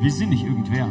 Wir sind nicht irgendwer.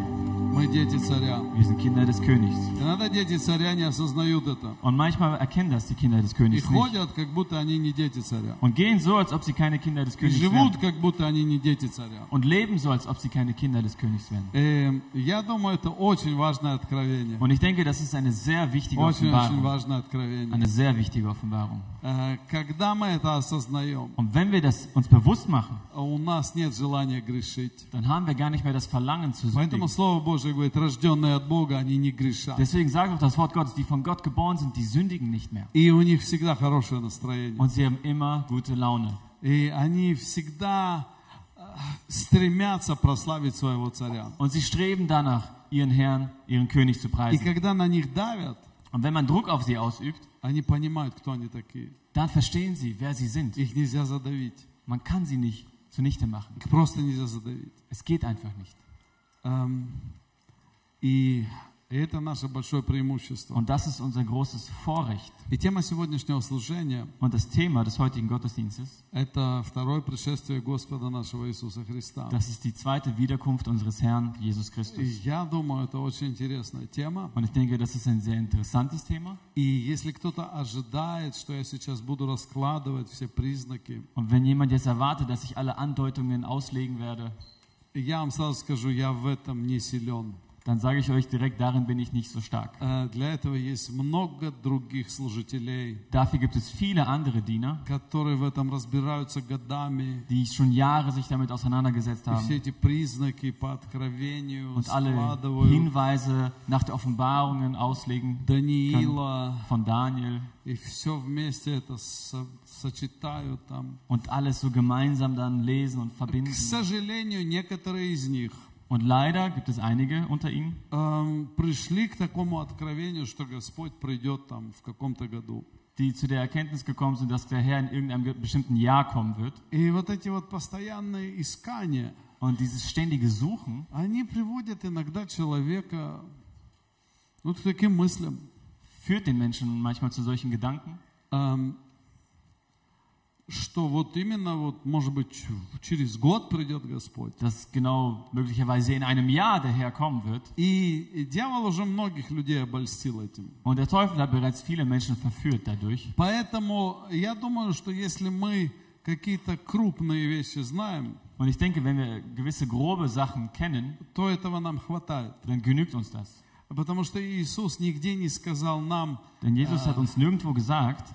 Мы дети царя. Wir sind Kinder des Königs. Иногда дети царя не осознают это. Und manchmal erkennen das die Kinder des И Königs nicht. ходят, как будто они не дети царя. Und gehen so, als ob sie keine Kinder des И Königs живут, wären. как будто они не дети царя. Und leben so, als ob sie keine Kinder des Königs wären. Э, я думаю, это очень важное откровение. Und ich denke, das ist eine sehr wichtige Очень-очень Offenbarung. важное откровение. Eine sehr wichtige Offenbarung. Э, Когда мы это осознаем, Und wenn wir das uns bewusst machen, у нас нет желания грешить. dann haben wir gar nicht mehr das Verlangen zu Поэтому sündigen. Слово Божие говорит, рожденные от Бога, они не грешат. Deswegen sagt auch das Wort Gottes, die von Gott geboren sind, die sündigen nicht mehr. И у них всегда хорошее настроение. Und sie haben immer gute Laune. И они всегда э, стремятся прославить своего царя. Und sie streben danach, ihren Herrn, ihren König zu И preisen. когда на них давят, Und wenn man Druck auf sie ausübt, они понимают, кто они такие. dann verstehen sie, wer sie sind. Их нельзя задавить. Man kann sie nicht zunichte machen. Их просто нельзя задавить. Es geht einfach nicht. Эм, И это наше большое преимущество. Und das ist unser großes Vorrecht. И тема сегодняшнего служения Und das Thema des heutigen Gottesdienstes, – это второе пришествие Господа нашего Иисуса Христа. das ist die zweite Wiederkunft unseres Herrn Jesus И Christus. я думаю, это очень интересная тема. Und ich denke, das ist ein sehr interessantes Thema. И если кто-то ожидает, что я сейчас буду раскладывать все признаки, Und wenn jemand jetzt erwartet, dass ich alle Andeutungen auslegen werde, я вам сразу скажу, я в этом не силен. dann sage ich euch direkt, darin bin ich nicht so stark. Э, Для этого есть много других служителей, Dafür gibt es viele andere Diener, которые в этом разбираются годами. die schon Jahre sich damit auseinandergesetzt И все haben эти признаки по откровению und alle складывают Hinweise nach der Offenbarungen auslegen Даниила, von Daniel и все вместе это со- сочетают там. und alles so gemeinsam dann lesen und К verbinden. сожалению, некоторые из них Und leider gibt es einige unter ihnen, эм, пришли к такому откровению, что Господь придет там в каком-то году. die zu der Erkenntnis gekommen sind, dass der Herr in irgendeinem ge- bestimmten Jahr kommen wird. И вот эти вот постоянные искания, Und dieses ständige Suchen они приводят иногда человека ну, к таким мыслям. führt den Menschen manchmal zu solchen Gedanken, эм, Что вот именно, вот, может быть, через год придет Господь. dass genau möglicherweise in einem Jahr der Herr kommen wird. И, и дьявол уже многих людей обольстил этим. Und der Teufel hat bereits viele Menschen verführt dadurch. Поэтому я думаю, что если мы какие-то крупные вещи знаем, Und ich denke, wenn wir gewisse grobe Sachen kennen, то этого нам хватает. dann genügt uns das. Потому что Иисус нигде не сказал нам Denn Jesus hat uns nirgendwo gesagt,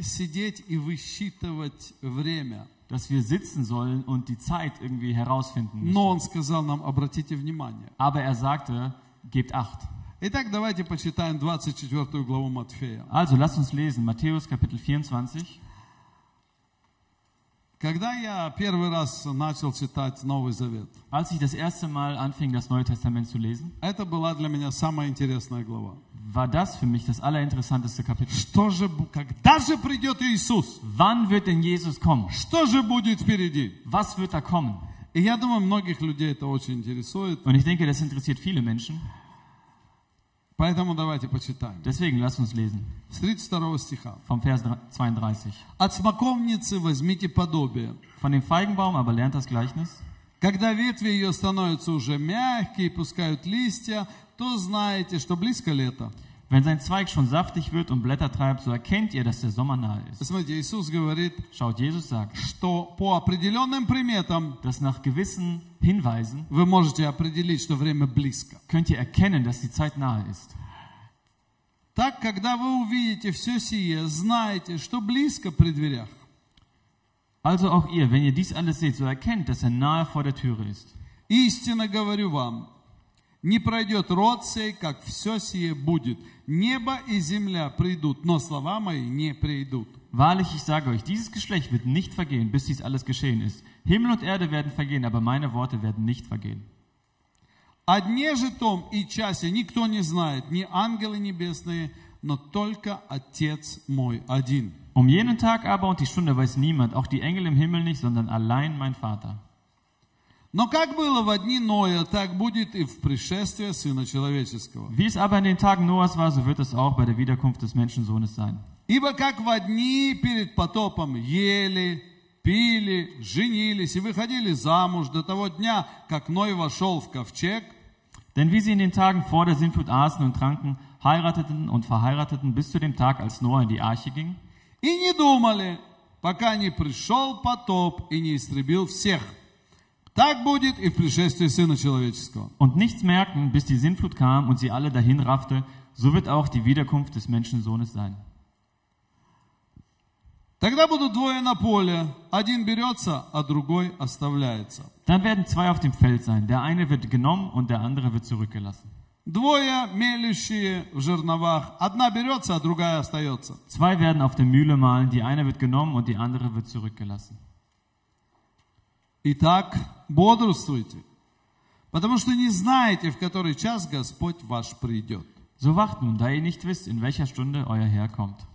сидеть и высчитывать время. dass wir sitzen sollen und die Zeit irgendwie herausfinden müssen. Но Он сказал нам, обратите внимание. Aber er sagte, gebt acht. Итак, давайте почитаем 24 главу Матфея. Also lasst uns lesen, Matthäus Kapitel 24. Когда я первый раз начал читать Новый Завет, Als ich das erste Mal anfing, das Neue Testament zu lesen, это была для меня самая интересная глава. war das für mich das allerinteressanteste Kapitel. Что же, бу- когда же придет Иисус? Wann wird denn Jesus kommen? Что же будет впереди? Was wird da kommen? И я думаю, многих людей это очень интересует. Und ich denke, das interessiert viele Menschen. Поэтому давайте почитаем. Deswegen lasst uns lesen. С 32 стиха. Vom Vers 32. «От смоковницы возьмите подобие. Von dem Feigenbaum aber lernt das Gleichnis. Когда ветви ее становятся уже мягкие и пускают листья, то знаете, что близко лето». Wenn sein Zweig schon saftig wird und Blätter treibt, so erkennt ihr, dass der Sommer nahe ist. Смотрите, Иисус говорит, Schaut, Jesus sagt, что по определенным приметам dass nach gewissen Hinweisen вы можете определить, что время близко. könnt ihr erkennen, dass die Zeit nahe ist. Так, когда вы увидите все сие, знайте, что близко при дверях. Also auch ihr, wenn ihr dies alles seht, so erkennt, dass er nahe vor der Türe ist. Истинно говорю вам, не пройдет род сей, как все сие будет. Небо и земля придут, но слова мои не придут. Wahrlich, ich sage euch, dieses Geschlecht wird nicht vergehen, bis dies alles geschehen ist. Himmel und Erde werden vergehen, aber meine Worte werden nicht vergehen. О дне же том и часе никто не знает, ни ангелы небесные, но только Отец мой один. Um jenen Tag aber und die Stunde weiß niemand, auch die Engel im Himmel nicht, sondern allein mein Vater. Но как было в дни Ноя, так будет и в пришествии Сына Человеческого. Wie es aber in den Tagen Noahs war, so wird es auch bei der Wiederkunft des Menschensohnes sein. Ибо как в дни перед потопом ели, пили, женились и выходили замуж до того дня, как Ной вошел в ковчег, Denn wie sie in den Tagen vor der Sintflut aßen und tranken, heirateten und verheirateten bis zu dem Tag, als Noah in die Arche ging, и не думали, пока не пришел потоп и не истребил всех. Так будет и в пришествии Сына Человеческого. und nichts merkten, bis die Sintflut kam und sie alle dahin raffte, so wird auch die Wiederkunft des Menschensohnes sein. Тогда будут двое на поле, один берется, а другой оставляется. Dann werden zwei auf dem Feld sein, der eine wird genommen und der andere wird zurückgelassen. Двое мелющие в жерновах, одна берется, а другая остается. Zwei werden auf der Mühle mahlen, die eine wird genommen und die andere wird zurückgelassen. Итак, бодрствуйте, потому что не знаете, в который час Господь ваш придет. So wacht nun, da ihr nicht wisst, in welcher Stunde euer Herr kommt.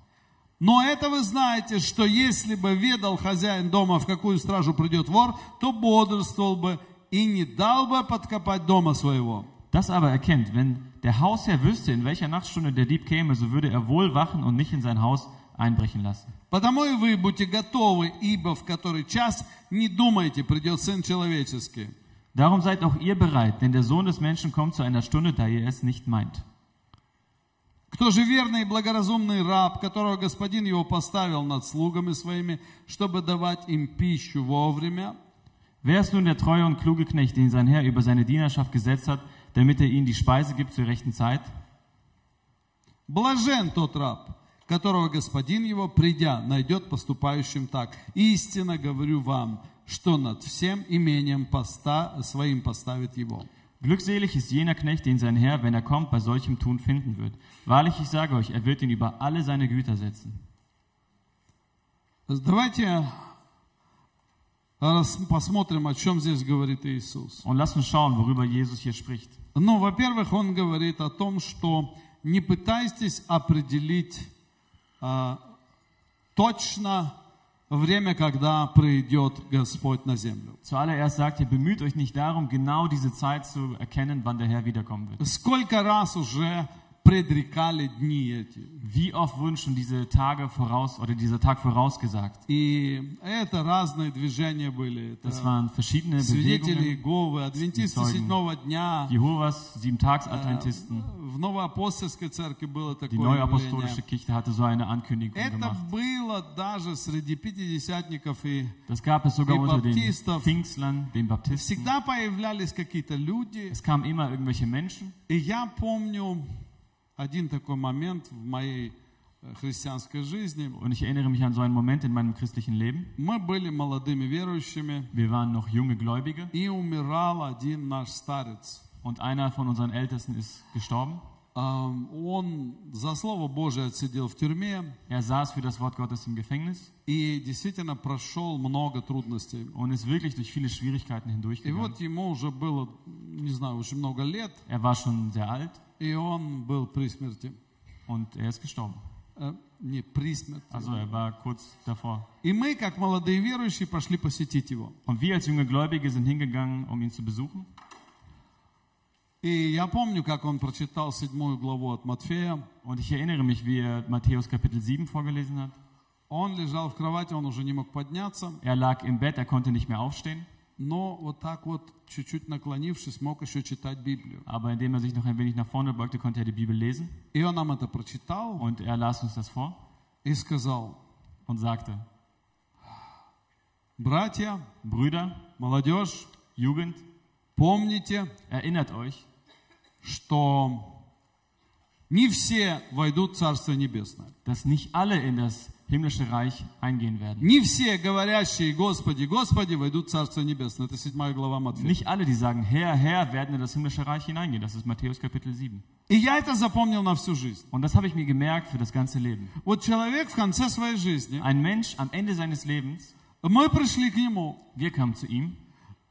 Но это вы знаете, что если бы ведал хозяин дома, в какую стражу придет вор, то бодрствовал бы и не дал бы подкопать дома своего. Das aber erkennt, wenn der Hausherr wüsste, in welcher Nachtstunde der Dieb käme, so würde er wohl wachen und nicht in sein Haus einbrechen lassen. Потому и вы будьте готовы, ибо в который час не думайте, придет Сын Человеческий. Darum seid auch ihr bereit, denn der Sohn des Menschen kommt zu einer Stunde, da ihr es nicht meint. Кто же верный и благоразумный раб, которого господин его поставил над слугами своими, чтобы давать им пищу вовремя? Wer ist nun der treue und kluge Knecht, den sein Herr über seine Dienerschaft gesetzt hat, damit er ihnen die Speise gibt zur rechten Zeit? Блажен тот раб, которого господин его, придя, найдет поступающим так. Истинно говорю вам, что над всем имением поста, своим поставит его. Glückselig ist jener Knecht, den sein Herr, wenn er kommt, bei solchem Tun finden wird. Wahrlich, ich sage euch, er wird ihn über alle seine Güter setzen. Давайте раз- посмотрим, о чем здесь говорит Иисус. Und lasst uns schauen, worüber Jesus hier spricht. Ну, во-первых, он говорит о том, что не пытайтесь определить а, точно время, когда придет Господь на землю. Zuallererst sagt er, bemüht euch nicht darum, genau diese Zeit zu erkennen, wann der Herr wiederkommen wird. Сколько раз уже предрекали дни эти. Wie oft wurden schon diese Tage voraus oder dieser Tag vorausgesagt? И это разные движения были. Das Это waren verschiedene свидетели Bewegungen. Иеговы, адвентисты Zeugen. седьмого дня. Jehovas, Sieben-Tags-Adventisten. В Новоапостольской церкви было Die такое Neuapostolische явление. Kirche hatte so eine Ankündigung Это gemacht. было даже среди пятидесятников и Das gab es sogar Die unter den Baptistов. Pfingstlern, den Baptisten. Всегда появлялись какие-то люди. Es kamen immer irgendwelche Menschen. И я помню один такой момент в моей э, христианской жизни. Und ich erinnere mich an so einen Moment in meinem christlichen Leben. Мы были молодыми верующими, Wir waren noch junge Gläubige и умирал один наш старец. und einer von unseren Ältesten ist gestorben. Ам, Он за Слово Божие отсидел в тюрьме Er saß für das Wort Gottes im Gefängnis и действительно прошел много трудностей. und ist wirklich durch viele Schwierigkeiten И hindurchgegangen. вот ему уже было, не знаю, очень много лет, Er war schon sehr alt и он был при смерти. und er ist gestorben. Э, Не при смерти. Also er war kurz davor. И мы, как молодые верующие, пошли посетить его. Und wir als junge Gläubige sind hingegangen, um ihn zu besuchen. И я помню, как он прочитал седьмую главу от Матфея. Und ich erinnere mich, wie er Matthäus Kapitel 7 vorgelesen hat. Он лежал в кровати, он уже не мог подняться, Er lag im Bett, er konnte nicht mehr aufstehen, но вот так вот, чуть-чуть наклонившись, мог еще читать Библию. aber indem er sich noch ein wenig nach vorne beugte, konnte er die Bibel lesen. И он нам это прочитал Und er las uns das vor и сказал, und sagte, братья, Brüder, молодежь, Jugend, помните, erinnert euch, что dass nicht alle in das himmlische Reich eingehen werden. Не все говорящие «Господи, Господи» войдут в Царство Небесное. Это седьмая глава Матфея. Nicht alle, die sagen, Herr, Herr, werden in das himmlische Reich hineingehen. Das ist Matthäus Kapitel 7. И я это запомнил на всю жизнь. Und das habe ich mir gemerkt für das ganze Leben. Вот человек в конце своей жизни, Ein Mensch am Ende seines Lebens, мы пришли к нему, wir kamen zu ihm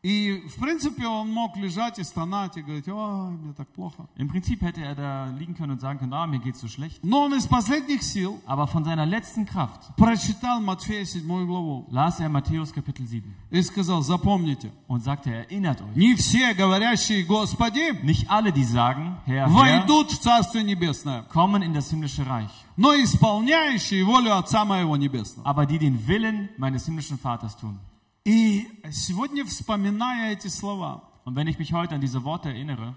И, в принципе, он мог лежать и стонать и говорить, ой, мне так плохо. Im Prinzip hätte er da liegen können und sagen können, ah, mir geht's so schlecht. Но он из последних сил Aber von seiner letzten Kraft прочитал Матфея 7 главу las er Matthäus Kapitel 7 и сказал, запомните, und sagte, erinnert euch, не все говорящие Господи nicht alle, die sagen, Herr, Herr, войдут в Царствие Небесное, kommen in das himmlische Reich, но исполняющие волю Отца Моего Небесного. aber die den Willen meines himmlischen Vaters tun. И сегодня, вспоминая эти слова, Und wenn ich mich heute an diese Worte erinnere,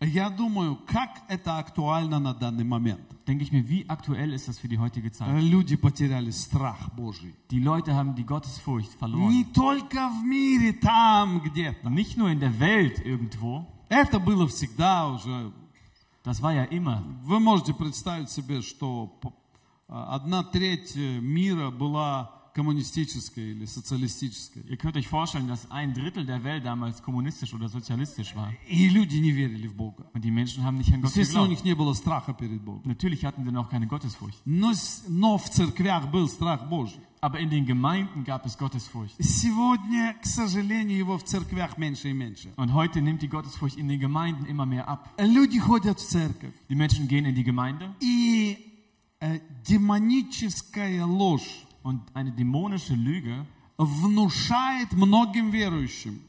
я думаю, как это актуально на данный момент. denke ich mir, wie aktuell ist das für die heutige Zeit? Люди потеряли страх Божий. Die Leute haben die Gottesfurcht verloren. Не только в мире, там где-то. Nicht nur in der Welt irgendwo, Это было всегда уже. das war ja immer. Вы можете представить себе, что по- одна треть мира была коммунистической или социалистической. Ihr könnt euch vorstellen, dass ein Drittel der Welt damals kommunistisch oder sozialistisch war. И люди не верили в Бога. Und die Menschen haben nicht an Gott Естественно, у geglaubt. них не было страха перед Богом. Natürlich hatten sie noch keine Gottesfurcht. Но, с- но в церквях был страх Божий. Aber in den Gemeinden gab es Gottesfurcht. Сегодня, к сожалению, его в церквях меньше и меньше. Und heute nimmt die Gottesfurcht in den Gemeinden immer mehr ab. Люди ходят в церковь, Die Menschen gehen in die Gemeinde и э, демоническая ложь und eine dämonische Lüge внушает многим верующим.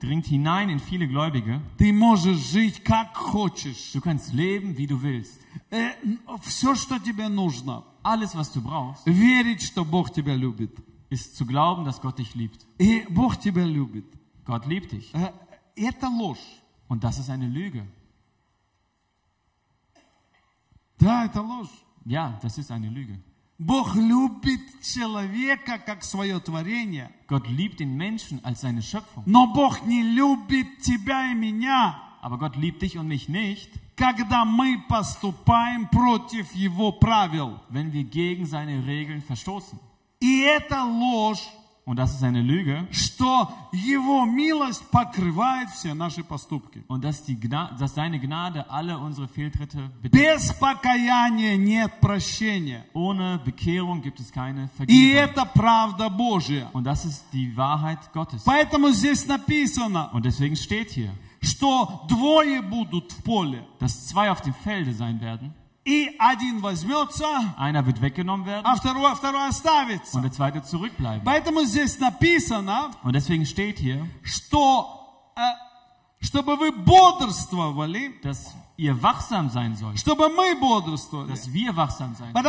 dringt hinein in viele Gläubige. Ты можешь жить как хочешь. Du kannst leben, wie du willst. все, что тебе нужно, Alles, was du brauchst, верить, что Бог тебя любит. ist zu glauben, dass Gott dich liebt. И Бог тебя любит. Gott liebt dich. Э, Это ложь. Und das ist eine Lüge. Да, это ложь. Ja, das ist eine Lüge. Бог любит человека как свое творение, Gott liebt den Menschen als seine Schöpfung. но Бог не любит тебя и меня, Aber Gott liebt dich und mich nicht, когда мы поступаем против Его правил. wenn wir gegen seine Regeln verstoßen. И это ложь, Und das ist eine Lüge. что Его милость покрывает все наши поступки. Und dass, die Gna dass seine Gnade alle unsere Fehltritte bedeckt. Без покаяния нет прощения. Ohne Bekehrung gibt es keine И Vergebung. это правда Божья. Und das ist die Wahrheit Gottes. Поэтому здесь написано, Und deswegen steht hier, что двое будут в поле, dass zwei auf dem Felde sein werden. Einer wird weggenommen werden. Und der zweite zurückbleiben. Und deswegen steht hier, dass ihr wachsam sein sollt. Dass wir wachsam sein sollen.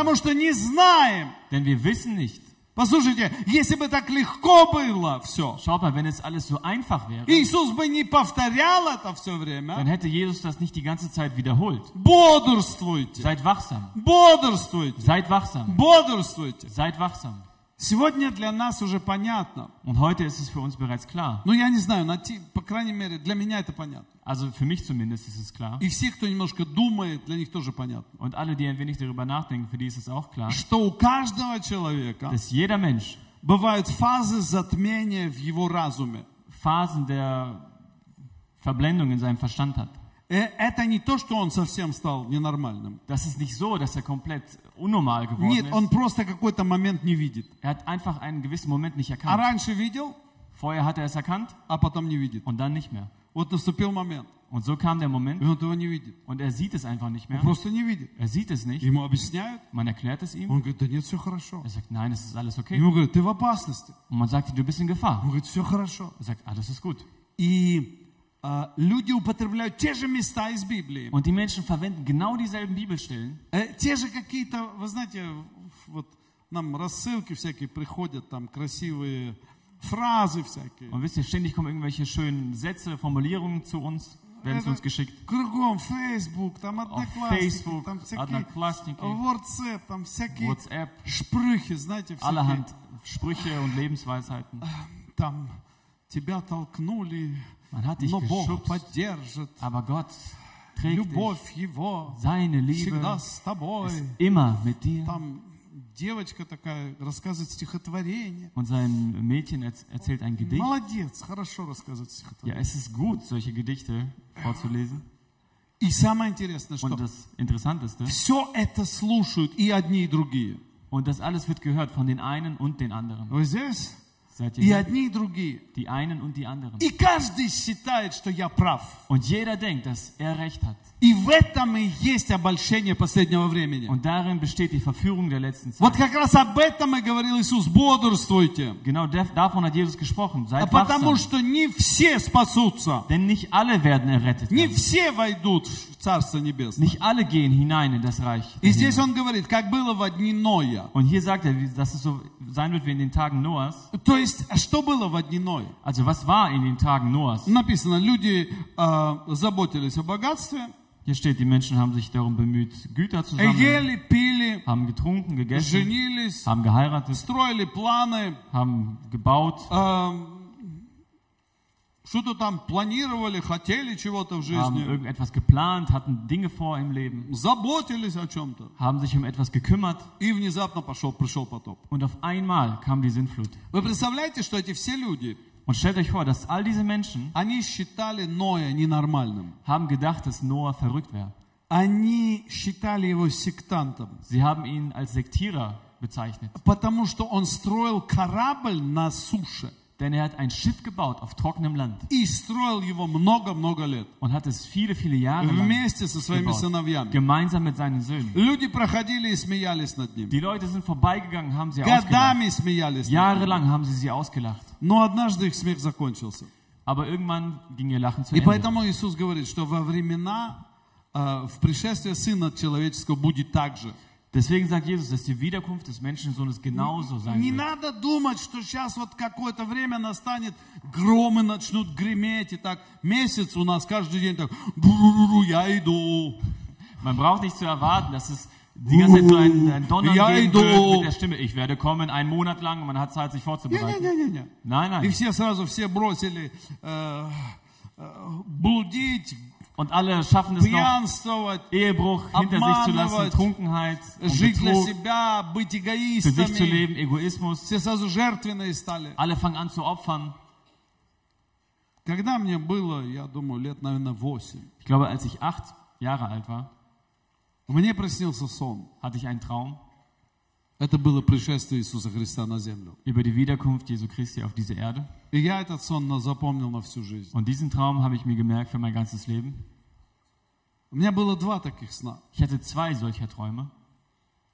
Denn wir wissen nicht. Послушайте, если бы так легко было все, Schaut mal, wenn es alles so einfach wäre, Иисус бы не повторял это все dann время. hätte Jesus das nicht die ganze Zeit wiederholt. Бодрствуйте, Seid wachsam. бодрствуйте, Seid wachsam. бодрствуйте. Seid wachsam. Сегодня для нас уже понятно. Und heute ist es für uns bereits klar. Ну, я не знаю, на ти- по крайней мере, для меня это понятно. Also für mich zumindest ist es klar. И все, кто немножко думает, для них тоже понятно. Und alle, die ein wenig darüber nachdenken, für die ist es auch klar, Что у каждого человека dass jeder Mensch бывают фазы затмения в его разуме. Phasen der Verblendung in seinem Verstand hat. Э, Это не то, что он совсем стал ненормальным. Das ist nicht so, dass er komplett unnormal geworden Нет, он ist. просто какой-то момент не видит. Er hat einfach einen gewissen Moment nicht А erkannt. раньше видел, Vorher hat er es erkannt а потом не видит. und dann nicht mehr. Вот наступил момент, Und so kam der и Moment он этого не видит. und er sieht es einfach nicht Он mehr. просто не видит. Er sieht es nicht. Ему объясняют, Man erklärt es ihm. он говорит, да нет, все хорошо. Er sagt, nein, es ist alles okay. Ему говорят, ты в опасности. Und man sagt ihm, du bist in Gefahr. Он говорит, все хорошо. Er sagt, alles ist gut. И а, люди употребляют те же места из Библии. Und die Menschen verwenden genau dieselben Bibelstellen. Э, Те же какие-то, вы знаете, вот нам рассылки всякие приходят, там красивые фразы всякие. Und wisst ihr, ständig kommen irgendwelche schönen Sätze, Formulierungen zu uns, werden zu uns geschickt. Кругом Facebook, там одноклассники, Facebook, там всякие Одноклассники, WhatsApp, там всякие WhatsApp, шпрыхи, знаете, всякие. allerhand Sprüche und Lebensweisheiten. Там тебя толкнули, Man hat dich но Бог geschubst, поддержит. aber Gott trägt dich. Любовь Его Seine всегда Liebe с тобой. ist immer mit dir. Там девочка такая рассказывает стихотворение. Und sein Mädchen erz- erzählt ein Gedicht. Молодец, хорошо рассказывает Ja, стихотворение. es ist gut, solche Gedichte vorzulesen. И самое интересное, что Und das Interessanteste, все это слушают и одни, и другие. und das alles wird gehört von den einen und den anderen. Вы здесь? Seid И ihr hier? одни, и другие. Die einen und die anderen. И каждый считает, что я прав. Und jeder denkt, dass er recht hat. И в этом и есть обольщение последнего времени. Und darin besteht die Verführung der letzten Вот Zeit. как раз об этом и говорил Иисус. Бодрствуйте. Genau def- davon hat Jesus gesprochen. А Seid Потому wachsam. что не все спасутся. Denn nicht alle werden errettet Не werden. все войдут в Царство Небесное. Nicht alle gehen hinein in das Reich. И der здесь Himmel. он говорит, как было в одни Ноя. Und hier sagt er, wie- dass es so sein wird wie in den Tagen Noahs. То есть, а что было в одни Ноя? Also was war in den Tagen Noahs? Написано, люди а, заботились о богатстве, Hier steht, die Menschen haben sich darum bemüht, Güter zu sammeln, ели, пили, haben getrunken, gegessen, женились, haben geheiratet, строили планы, haben gebaut, а, что-то там планировали, хотели чего-то в haben жизни, irgendetwas geplant, hatten Dinge vor im Leben, заботились о чем-то. haben sich um etwas gekümmert И внезапно пошел, пришел потоп. und auf einmal kam die Sintflut. Вы представляете, что эти все люди, Und stellt euch vor, dass all diese Menschen они считали Ноя ненормальным. haben gedacht, dass Noah verrückt wäre. Они считали его сектантом, Sie haben ihn als Sektierer bezeichnet, потому что он строил корабль на суше denn er hat ein Schiff gebaut auf trockenem Land и строил его много-много лет und hat es viele, viele Jahre lang вместе со своими gebaut, сыновьями. gemeinsam mit seinen Söhnen. Люди проходили и смеялись над ним. Die Leute sind vorbeigegangen, haben sie ausgelacht. Годами смеялись. над ним. Jahrelang haben sie sie ausgelacht. Но однажды их смех закончился. Aber irgendwann ging ihr Lachen zu И Ende. поэтому Иисус говорит, что во времена э, в пришествии Сына Человеческого будет так же. Deswegen sagt Jesus, dass die Wiederkunft des Menschensohnes genauso sein Не wird. надо думать, что сейчас вот какое-то время настанет, громы начнут греметь, и так месяц у нас каждый день так, «Бру-ру-ру, я иду. Man braucht nicht zu erwarten, dass es die ganze Zeit so ein, ein Donnern Ja, geben du. wird mit der Stimme. Ich werde kommen, einen Monat lang und man hat Zeit, sich vorzubereiten. Не-не-не-не. Nein, И nein. все сразу, все бросили э, э, блудить, Und alle schaffen es noch, пьянствовать, Ehebruch hinter sich zu lassen, Обманывать. Trunkenheit und жить для Betrug, себя, быть für sich zu эгоистами. leben, Egoismus. Все сразу жертвенные стали. Alle fangen an zu opfern. Когда мне было, я думаю, лет, наверное, восемь, Ich glaube, als ich acht Jahre alt war, мне приснился сон. hatte ich einen Traum Это было пришествие Иисуса Христа на землю. über die Wiederkunft Jesu Christi auf diese Erde. И я этот сон на- запомнил на всю жизнь. Und diesen Traum habe ich mir gemerkt für mein ganzes Leben. У меня было два таких сна. Ich hatte zwei solcher Träume.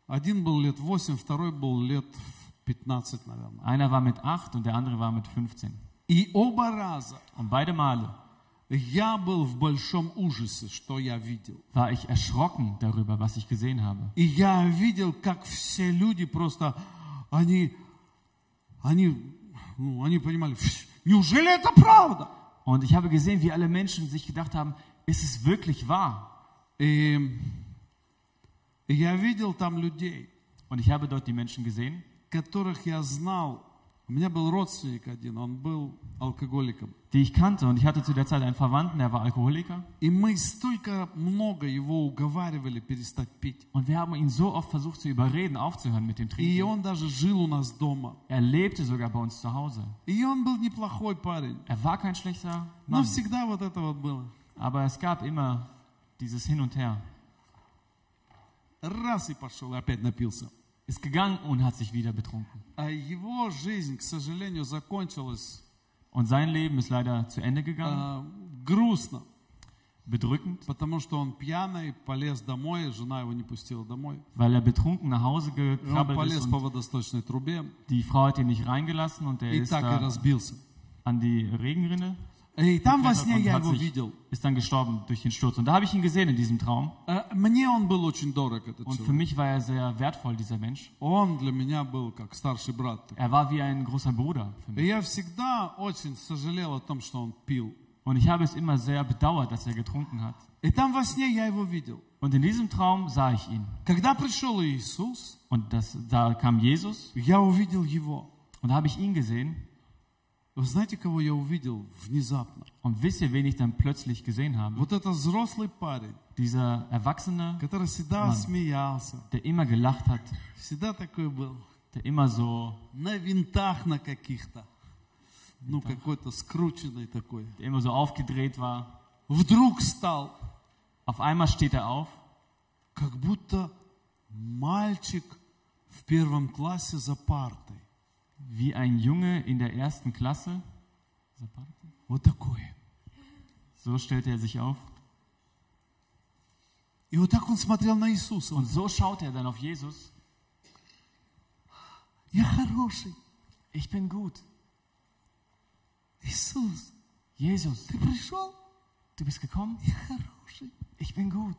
Один был лет восемь, второй был лет в 15, наверное. Einer war mit acht und der andere war mit 15. И оба раза Und beide Male я был в большом ужасе, что я видел. war ich erschrocken darüber, was ich gesehen habe. И я видел, как все люди просто, они, они, ну, они понимали, «Фш, неужели это правда? Und ich habe gesehen, wie alle Menschen sich gedacht haben, ist es wirklich wahr? И, и я видел там людей, Und ich habe dort die Menschen gesehen, которых я знал. У меня был родственник один, он был алкоголиком. die ich kannte. Und ich hatte zu der Zeit einen Verwandten, der war Alkoholiker. И мы столько много его уговаривали перестать пить. Und wir haben ihn so oft versucht zu überreden, aufzuhören mit dem И Trinken. он даже жил у нас дома. Er lebte sogar bei uns zu Hause. И он был неплохой парень. Er war kein schlechter Но Mann. всегда вот это вот было. Aber es gab immer dieses Hin und Her. Раз и пошел, и опять напился. Ist gegangen und hat sich wieder betrunken. А его жизнь, к сожалению, закончилась Und sein Leben ist leider zu Ende gegangen. а, грустно, Bedrückend, потому что он пьяный полез домой, жена его не пустила домой. weil er betrunken nach Hause И он gekrabbelt полез ist по und водосточной трубе die Frau hat ihn nicht reingelassen und er и ist так и da разбился. an die Regenrinne И там во geklettert сне und я hat его sich, видел. ist dann gestorben durch den Sturz. Und da habe ich ihn gesehen in diesem Traum. Э, Мне он был очень дорог, этот Und für человек. mich war er sehr wertvoll, dieser Mensch. Он для меня был как старший брат. Er war wie ein großer Bruder für И mich. я всегда очень сожалел о том, что он пил. Und ich habe es immer sehr bedauert, dass er getrunken hat. И там во сне я его видел. Und in diesem Traum sah ich ihn. Когда пришел Иисус, Und das, da kam Jesus я увидел его. und da habe ich ihn gesehen. Вы знаете, кого я увидел внезапно? Und wisst ihr, wen ich dann plötzlich gesehen habe? Вот это взрослый парень, Dieser Erwachsene, который всегда Ман. смеялся, der immer gelacht hat, всегда такой был, der immer so, на винтах на каких-то, ну какой-то скрученный такой. der immer so aufgedreht war. Вдруг стал, Auf einmal steht er auf, как будто мальчик в первом классе за партой. wie ein Junge in der ersten Klasse. Вот такое. So stellte er sich auf. И вот так он смотрел на Иисуса. Und Он, so schaute er dann auf Jesus. я хороший. Ich bin gut. Иисус, Jesus, ты пришел? du bist gekommen. Я хороший. Ich bin gut.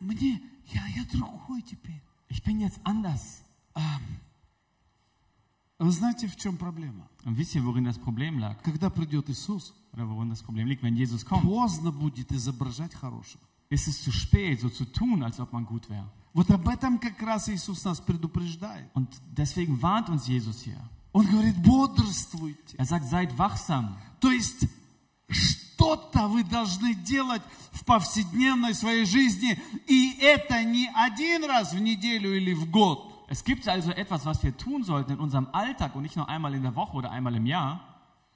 Мне, я, я другой теперь. Ich bin jetzt anders. Вы знаете, в чем проблема? Und wisst ihr, worin das Problem lag? Когда придет Иисус, Oder worin das Problem liegt? Wenn Jesus kommt, поздно будет изображать хорошего. ist es zu spät, so zu tun, als ob man gut wäre. Вот об этом как раз Иисус нас предупреждает. Und deswegen warnt uns Jesus hier. Он говорит, бодрствуйте. Er sagt, seid wachsam. То есть что-то вы должны делать в повседневной своей жизни, и это не один раз в неделю или в год. Es gibt also etwas, was wir tun sollten in unserem Alltag und nicht nur einmal in der Woche oder einmal im Jahr,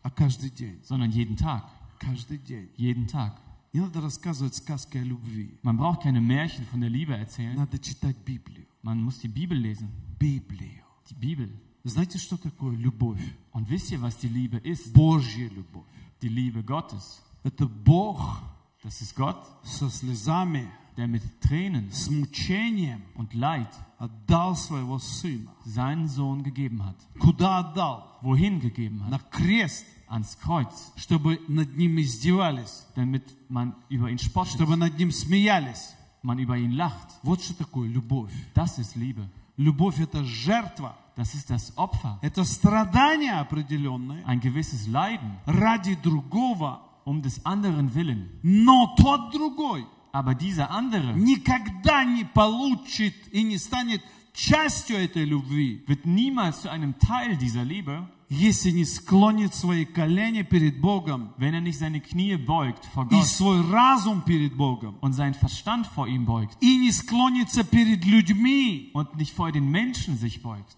А каждый день, sondern jeden Tag. каждый день. Jeden Tag. Не надо рассказывать сказки о любви. Man braucht keine Märchen von der Liebe erzählen. Надо читать Библию. Man muss die Bibel lesen. Библию. Die Bibel. Знаете, что такое любовь? Und wisst ihr, was die Liebe ist? Божья любовь. Die Liebe Gottes. Это Бог Das ist Gott, со слезами, der mit Tränen с мучением und Leid отдал своего Сына. seinen Sohn gegeben hat. Куда отдал? Wohin gegeben На hat? крест, Ans Kreuz, чтобы над ним издевались, damit man über ihn spottet, чтобы над ним смеялись. man über ihn lacht. Вот что такое любовь. Das ist Liebe. Любовь – это жертва, Das ist das Opfer. это страдание определенное Ein gewisses Leiden ради другого, um des anderen Willen. но тот другой Aber dieser andere никогда не получит и не станет частью этой любви, wird niemals zu einem Teil dieser Liebe, если не склонит свои колени перед Богом wenn er nicht seine Knie beugt vor и Gott свой разум перед Богом, und seinen Verstand vor ihm beugt и не склонится перед людьми. und nicht vor den Menschen sich beugt.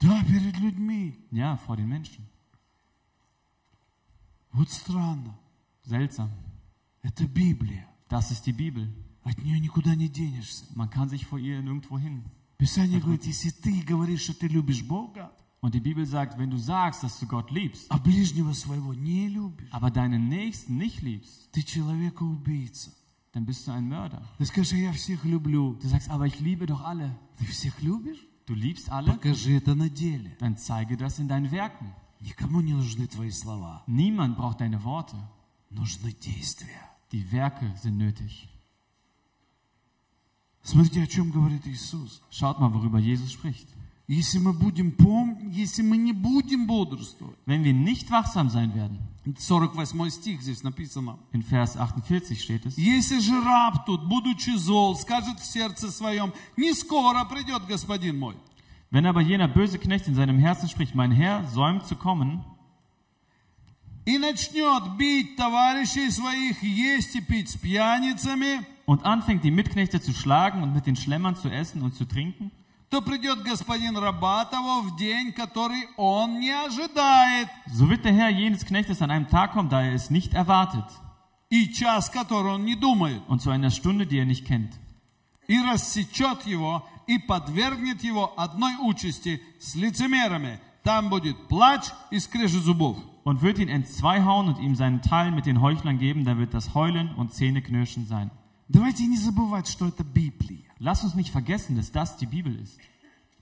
Да, перед людьми. Ja, vor den Menschen. Вот странно. Seltsam. Это Библия. Das ist die Bibel. От нее никуда не денешься. Man kann sich vor ihr nirgendwo hin. Писание говорит, если ты говоришь, что ты любишь Бога, Und die Bibel sagt, wenn du sagst, dass du Gott liebst, а ближнего своего не любишь, aber deinen Nächsten nicht liebst, ты человека-убийца. dann bist du ein Mörder. Ты скажешь, «А я всех люблю. Du sagst, aber ich liebe doch alle. Ты всех любишь? Du liebst alle? Покажи это на деле. Dann zeige das in deinen Werken. Никому не нужны твои слова. Niemand braucht deine Worte. Нужны действия. Die Werke sind nötig. Смотрите, о чем говорит Иисус. Schaut mal, worüber Jesus spricht. Если мы будем пом... если мы не будем бодрствовать. Wenn wir nicht wachsam sein werden, 48 стих здесь написано. in Vers 48 steht es, Если же раб тут, будучи зол, скажет в сердце своем, не скоро придет господин мой. wenn aber jener böse Knecht in seinem Herzen spricht, mein Herr säumt zu kommen, И начнет бить товарищей своих, есть и пить с пьяницами, und anfängt die Mitknechte zu schlagen und mit den Schlemmern zu essen und zu trinken, то придет господин раба того в день, который он не ожидает, so wird der Herr jenes Knechtes an einem Tag kommen, da er es nicht erwartet, и час, который он не думает, und zu einer Stunde, die er nicht kennt, и рассечет его, и подвергнет его одной участи с лицемерами. Там будет плач и скрежет зубов. und wird ihn entzweihauen und ihm seinen Teil mit den Heuchlern geben, da wird das Heulen und Zähneknirschen sein. Давайте не забывать, что это Библия. Lass uns nicht vergessen, dass das die Bibel ist.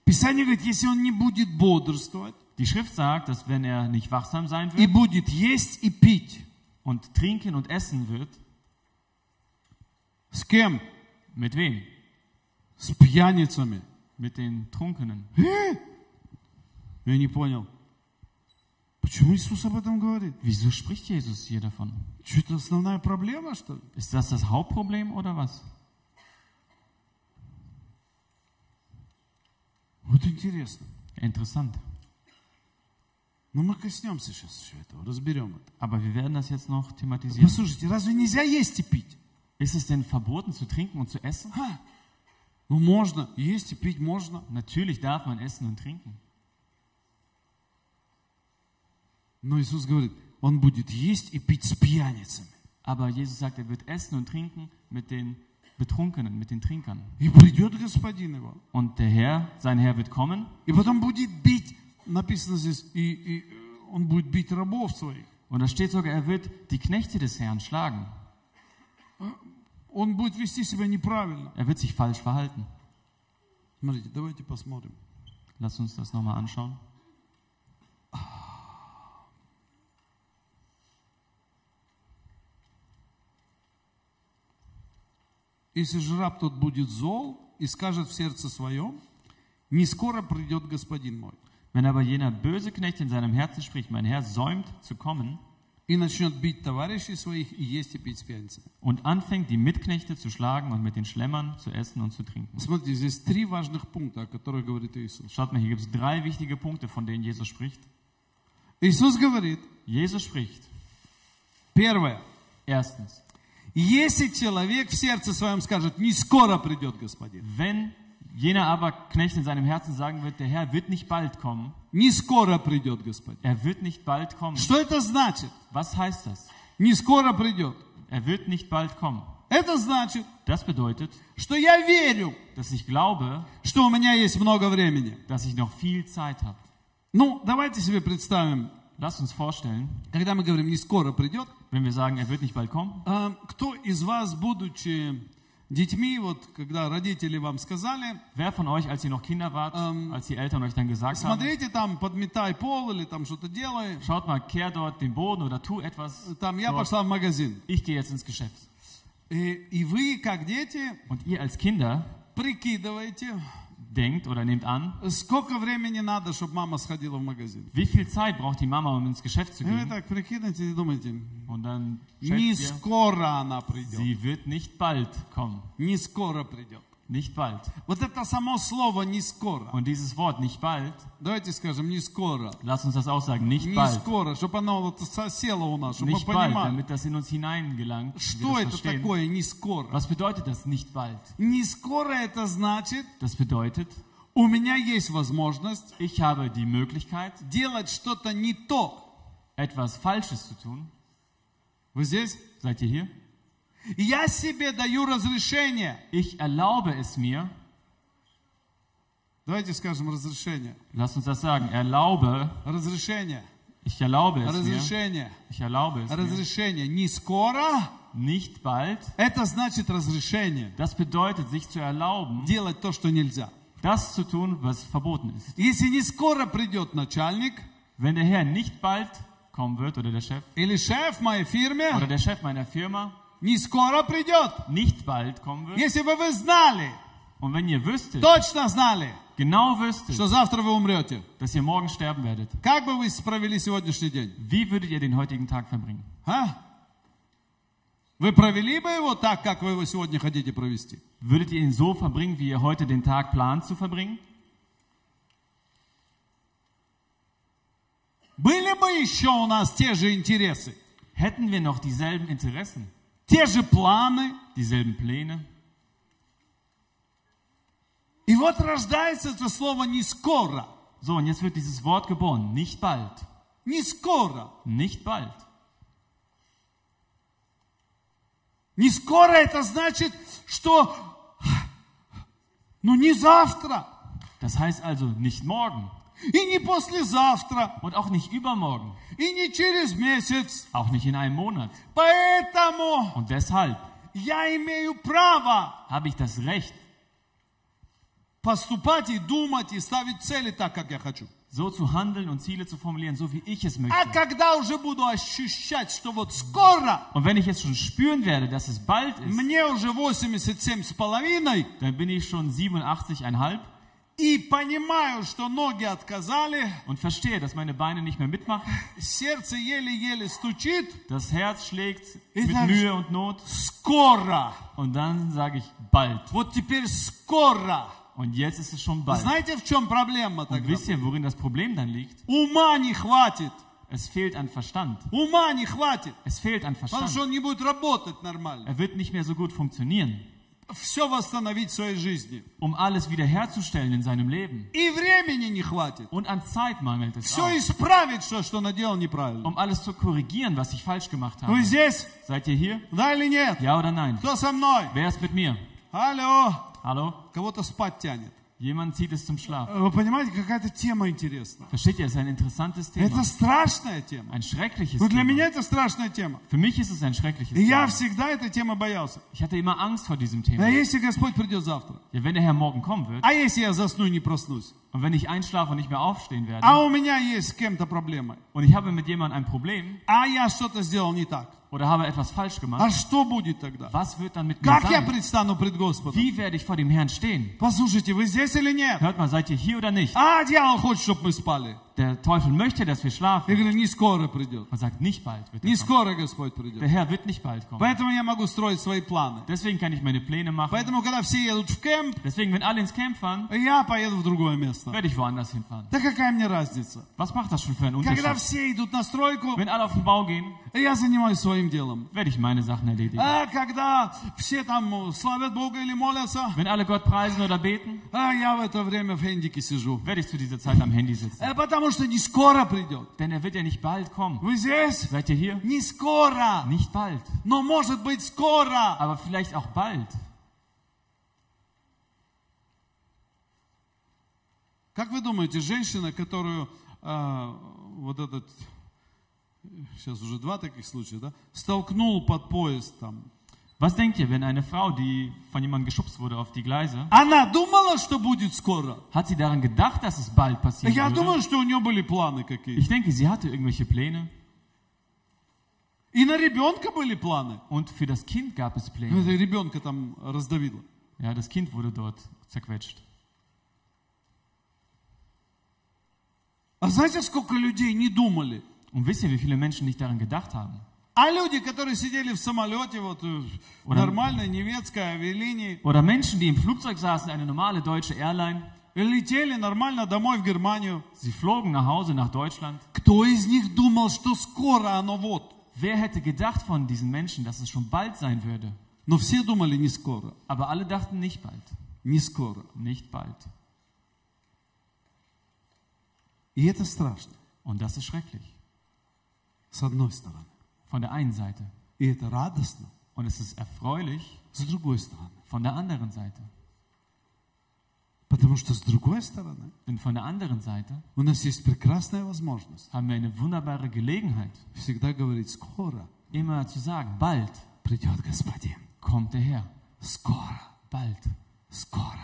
Писание говорит, если он не будет бодрствовать, Die Schrift sagt, dass wenn er nicht wachsam sein и wird будет есть и пить, und trinken und essen wird, с кем? mit wem? С пьяницами. Mit den Trunkenen. Я не понял. Почему Иисус об этом говорит? Wieso spricht Jesus hier davon? Что это основная проблема, что ли? Ist das das Hauptproblem oder was? Вот интересно. Interessant. Но мы коснемся сейчас еще этого, разберем это. Aber wir werden das jetzt noch thematisieren. Послушайте, разве нельзя есть и пить? Ist es denn verboten zu trinken und zu essen? Ха. Ну можно, есть и пить можно. Natürlich darf man essen und trinken. Но Иисус говорит, он будет есть и пить с пьяницами. Aber Jesus sagt, er wird essen und trinken mit den Betrunkenen, mit den Trinkern. И придет господин его. Und der Herr, sein Herr wird kommen И потом будет бить, написано здесь, и, и э, он будет бить рабов своих. und da steht sogar, er wird die Knechte des Herrn schlagen. Он будет вести себя неправильно. Er wird sich falsch verhalten. Смотрите, давайте посмотрим. Lass uns das nochmal anschauen. Если же раб тот будет зол и скажет в сердце своем, не скоро придет господин мой. Wenn aber jener böse Knecht in seinem Herzen spricht, mein Herr säumt zu kommen И начнет бить товарищей своих и есть и пить с пьяницами. und anfängt, die Mitknechte zu schlagen und mit den Schlemmern zu essen und zu trinken. Смотрите, здесь три важных пункта, о которых говорит Иисус. Schaut mal, hier gibt es drei wichtige Punkte, von denen Jesus spricht. Иисус говорит, Jesus spricht. первое, Erstens, если человек в сердце своем скажет, не скоро придет господин, wenn jener aber Knecht in seinem Herzen sagen wird, der Herr wird nicht bald kommen, не скоро придет господин. er wird nicht bald kommen. Что это значит? Was heißt das? Не скоро придет. Er wird nicht bald kommen. Это значит, Das bedeutet, что я верю, dass ich glaube, что у меня есть много времени. dass ich noch viel Zeit habe. Ну, давайте себе представим, Lasst uns vorstellen, когда мы говорим, не скоро придет, wenn wir sagen, er wird nicht bald kommen, а, кто из вас, будучи детьми, вот когда родители вам сказали, wer von euch, als ihr noch Kinder wart, als die Eltern euch dann gesagt haben, смотрите, там подметай пол или там что-то делай, schaut mal, kehr dort den Boden oder tu etwas, там я dort. пошла в магазин. ich gehe jetzt ins Geschäft. И, и вы, как дети, Und ihr als Kinder прикидываете, denkt oder nehmt an, сколько времени надо, чтобы мама сходила в магазин. wie viel Zeit braucht die Mama, um ins Geschäft zu И вы gehen? так прикидываете и думаете, Und dann не schätzt ihr, скоро она придет. sie wird nicht bald kommen. Не скоро придет. Nicht bald. Вот это само слово «не скоро». Und dieses Wort nicht bald, Давайте скажем «не скоро». lasst uns das auch sagen, nicht Не bald. скоро, чтобы оно вот сосело у нас, чтобы мы Nicht bald, понимали, damit das in uns hineingelangt. что Wir это das verstehen. такое «не скоро». Was bedeutet das nicht bald? Не скоро это значит, Das bedeutet, у меня есть возможность ich habe die Möglichkeit, делать что-то не то. etwas Falsches zu tun. Вы здесь? Seid ihr hier? Я себе даю разрешение. Ich erlaube es mir, Давайте скажем разрешение. lasst uns das sagen, erlaube, Разрешение. ich erlaube es mir, Разрешение. ich erlaube es mir. Разрешение. Не скоро. Nicht bald, Это значит разрешение. das bedeutet, sich zu erlauben, Делать то, что нельзя. das zu tun, was verboten ist. Если не скоро придет начальник Wenn der Herr nicht bald kommen wird, oder der Chef, или шеф в моей oder фирме, der Chef meiner Firma не скоро придет. nicht bald kommen wird, Если бы вы знали, und wenn ihr wüsstet, точно знали, genau wüsstet, что завтра вы умрете, dass ihr morgen sterben werdet, как бы вы провели сегодняшний день? wie würdet ihr den heutigen Tag verbringen? А? Вы провели бы его так, как вы его сегодня хотите провести? Würdet ihr ihn so verbringen, wie ihr heute den Tag plant zu verbringen? Были бы еще у нас те же интересы, Hätten wir noch dieselben Interessen, те же планы? dieselben Pläne? И вот рождается это слово «не скоро». So, und jetzt wird dieses Wort geboren. Nicht bald. Не скоро. Nicht bald. Не скоро это значит, что ну не завтра Das heißt also nicht morgen и не послезавтра und auch nicht übermorgen, и не через месяц. auch nicht in einem Monat. Поэтому Und deshalb я имею право habe ich das Recht, поступать и думать и ставить цели так, как я хочу. so zu handeln und Ziele zu formulieren, so wie ich es А möchte. когда уже буду ощущать, что вот скоро, Und wenn ich jetzt schon spüren werde, dass es bald ist, мне уже 87 с половиной, dann bin ich schon 87,5 и понимаю, что ноги отказали, und verstehe, dass meine Beine nicht mehr mitmachen, сердце еле-еле стучит, das Herz schlägt Ich mit sag- Mühe und Not скоро. und dann sage ich bald. Вот теперь скоро. Und jetzt ist es schon bald. Знаете, в чем проблема Und тогда? wisst ihr, worin das Problem dann liegt? Ума не хватит. Es fehlt an Verstand. Ума не хватит. Es fehlt an Потому что Verstand. он не будет работать нормально. Er wird nicht mehr so gut funktionieren, Все восстановить в своей жизни. um alles wiederherzustellen in seinem Leben. И времени не хватит. Und an Zeit mangelt es Все auch, исправить, что, что наделал неправильно. um alles zu korrigieren, was ich falsch gemacht habe. Вы здесь? Seid ihr hier? Да или нет? Ja oder nein? Кто со мной? Wer ist mit mir? Алло, Hallo? кого-то спать тянет. Jemand zieht es zum Schlaf. Вы понимаете, какая-то тема интересная. Versteht ihr, es ist ein interessantes Thema. Это страшная тема. Ein schreckliches Ну, для Thema. меня это страшная тема. Für mich ist es ein schreckliches И я Thema. всегда этой темы боялся. Ich hatte immer Angst vor diesem А Thema. если Господь придет завтра? Ja, wenn der Herr morgen kommen wird А если я засну и не проснусь? und wenn ich einschlafe und nicht mehr aufstehen werde А у меня есть с кем-то проблемы. und ich habe mit jemandem ein Problem А я что-то сделал не так. oder habe etwas falsch gemacht, А что будет тогда? was wird dann mit mir Как я sein? предстану пред Господом? Wie werde ich vor dem Herrn stehen? Послушайте, вы здесь или нет? Hört mal, seid ihr hier oder nicht? А, дьявол хочет, чтобы мы спали. Der Teufel möchte, dass wir Я schlafen говорю, не скоро придет. und sagt, nicht bald wird Не er kommen. скоро Господь Der придет. Herr wird nicht bald kommen. Поэтому я могу строить свои планы. Deswegen kann ich meine Pläne machen. Поэтому, когда все едут в кемп, Deswegen, wenn alle ins Camp fahren, я поеду в другое место. werde ich woanders hinfahren. Да какая мне разница? Was macht das schon für einen Когда Unterschied? все идут на стройку, Wenn alle auf den Bau gehen, я занимаюсь своим делом. werde ich meine Sachen erledigen. А когда все там славят Бога или молятся, Wenn alle Gott preisen oder beten, а я в это время в хендике сижу. werde ich zu dieser Zeit am Handy sitzen. Э, Потому что не скоро придет. Denn er wird ja nicht bald kommen. Вы здесь? Seid ihr hier? Не скоро. Nicht bald. Но может быть скоро. Aber vielleicht auch bald. Как вы думаете, женщина, которую а, вот этот, сейчас уже два таких случая, да, столкнул под поезд там, Was denkt ihr, wenn eine Frau, die von jemandem geschubst wurde auf die Gleise, она думала, что будет скоро? hat sie daran gedacht, dass es bald passieren Я würde? думаю, что у нее были планы какие-то. Ich denke, sie hatte irgendwelche Pläne. И на ребенка были планы. Und für das Kind gab es Ну, Pläne. Это ребенка там раздавило. Ja, das Kind wurde dort zerquetscht. А знаете, сколько людей не думали? Und wisst ihr, wie viele Menschen nicht daran gedacht haben? А люди, которые сидели в самолете, вот э, Oder- нормальной немецкой авиалинии, Oder Menschen, die im Flugzeug saßen, eine normale deutsche Airline, летели нормально домой в Германию. sie flogen nach Hause nach Deutschland. Кто из них думал, что скоро оно вот? Wer hätte gedacht von diesen Menschen, dass es schon bald sein würde? Но все думали не скоро, Aber alle dachten nicht bald, не скоро. nicht bald. И это страшно, Und das ist schrecklich. с одной стороны. Von der einen Seite. И это радостно, Und es ist erfreulich с другой стороны. von der anderen Seite. Потому что с другой стороны Denn von der anderen Seite у нас есть прекрасная возможность haben wir eine wunderbare Gelegenheit, всегда говорить скоро immer zu sagen, bald придет Господин. kommt der Herr. Скоро, Bald, скоро.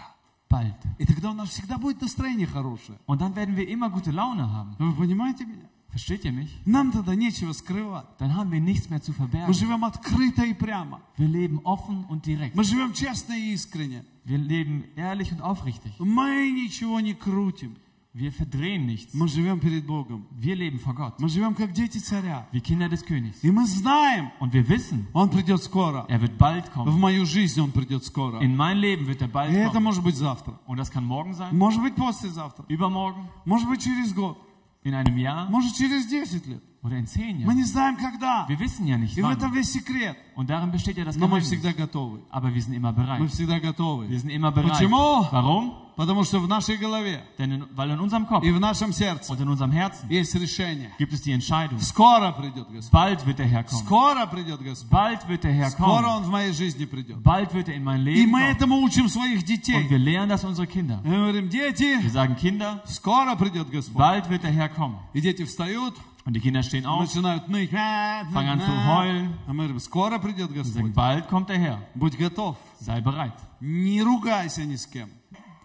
bald. И тогда у нас всегда будет настроение хорошее. Und dann werden wir immer gute Laune haben. Вы понимаете меня? Versteht ihr mich? Нам тогда нечего скрывать. Dann haben wir nichts mehr zu Мы verbergen. живем открыто и прямо. Wir leben offen und direkt. Мы живем честно и искренне. Wir leben ehrlich und aufrichtig. Мы ничего не крутим. Wir verdrehen nichts. Мы живем перед Богом. Wir leben vor Gott. Мы живем как дети царя. Wie Kinder des Königs. И мы знаем, Und wir wissen, Он придет скоро. er wird bald В kommen. мою жизнь Он придет скоро. In mein Leben wird er И bald это kommen. может быть завтра. Und das kann morgen sein, Может быть послезавтра. übermorgen, Может быть через год. in einem Jahr Может через 10 лет. oder in zehn Мы Jahren. не знаем когда. Wir wissen ja nicht И в этом wann. весь секрет. Und darin besteht ja das Но мы Geheimnis. всегда готовы. Aber wir sind immer Мы bereit. всегда готовы. Wir sind immer bereit. Почему? Warum? Потому что в нашей голове Denn in, weil in unserem Kopf и в нашем сердце und in unserem Herzen есть решение. gibt es die Entscheidung. Скоро придет Господь. Bald wird der Herr kommen. Скоро придет Господь. Bald wird der Herr Скоро kommen. Он в моей жизни придет. Bald wird er in mein И Leben мы kommen. этому учим своих Und детей. wir lernen das unsere Kinder. Мы говорим, дети, Wir sagen, Kinder, скоро придет Господь. bald wird der Herr kommen. И дети встают, Und die Kinder stehen auf начинают ныть. Fangen an zu heulen. А мы говорим, скоро придет und sagen, Господь. bald kommt der Herr. Будь готов. Sei bereit. Не ругайся ни с кем.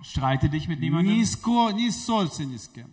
Streite dich mit Не, niemandem. ско, не ссорься ни с кем.